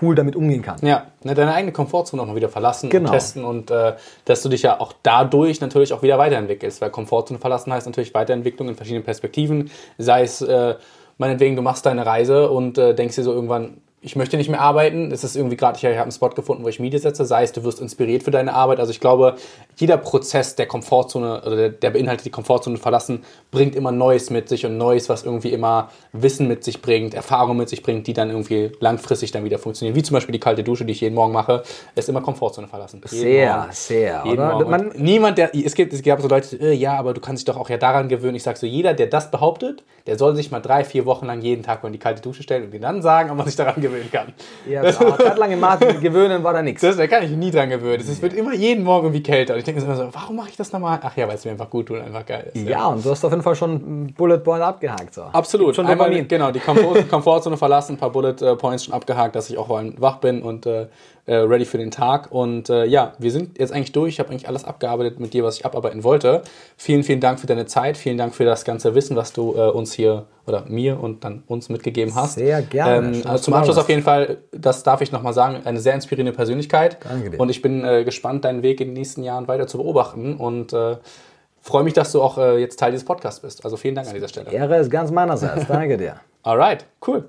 cool damit umgehen kann. Ja, ne, deine eigene Komfortzone auch mal wieder verlassen Genau. und testen und äh, dass du dich ja auch dadurch natürlich auch wieder weiterentwickelst, weil Komfortzone verlassen heißt natürlich Weiterentwicklung in verschiedenen Perspektiven, sei es äh, meinetwegen, du machst deine Reise und äh, denkst dir so irgendwann, ich möchte nicht mehr arbeiten, es ist irgendwie gerade, ich, habe einen Spot gefunden, wo ich Miete setze, sei es, du wirst inspiriert für deine Arbeit, also ich glaube, jeder Prozess der Komfortzone oder der, der beinhaltet die Komfortzone verlassen, bringt immer Neues mit sich und Neues, was irgendwie immer Wissen mit sich bringt, Erfahrung mit sich bringt, die dann irgendwie langfristig dann wieder funktionieren, wie zum Beispiel die kalte Dusche, die ich jeden Morgen mache, ist immer Komfortzone verlassen. Jeden Sehr, Morgen. sehr, Jeden oder? Man- niemand, der, es gibt, es gab so Leute, äh, ja, aber du kannst dich doch auch ja daran gewöhnen. Ich sag so, jeder, der das behauptet, der soll sich mal drei, vier Wochen lang jeden Tag mal in die kalte Dusche stellen und dir dann sagen, ob man sich daran gewöhnen kann. Ja, klar, Zeit lang im Martin gewöhnen war da nichts. Das, da kann ich nie dran gewöhnen. Es wird immer jeden Morgen irgendwie kälter. Und ich denke mir immer so, warum mache ich das nochmal? Ach ja, weil es mir einfach gut tut und einfach geil ist. Ja, und du hast auf jeden Fall schon Bullet Point abgehakt. So. Absolut. Schon Einmal, Dopamin. genau, die Komfort Komfortzone verlassen, ein paar Bullet äh, Points schon abgehakt, dass ich auch wach bin und äh, äh, ready für den Tag. Und äh, ja, wir sind jetzt eigentlich durch. Ich habe eigentlich alles abgearbeitet mit dir, was ich abarbeiten wollte. Vielen, vielen Dank für deine Zeit. Vielen Dank für das ganze Wissen, was du äh, uns hier oder mir und dann uns mitgegeben hast. Sehr gerne. Ähm, also zum Abschluss auf jeden Fall, das darf ich nochmal sagen, eine sehr inspirierende Persönlichkeit. Danke dir. Und ich bin äh, gespannt, deinen Weg in den nächsten Jahren weiter zu beobachten und äh, freue mich, dass du auch äh, jetzt Teil dieses Podcasts bist. Also vielen Dank an dieser Stelle. Ehre ist ganz meinerseits. Danke dir. Alright, cool.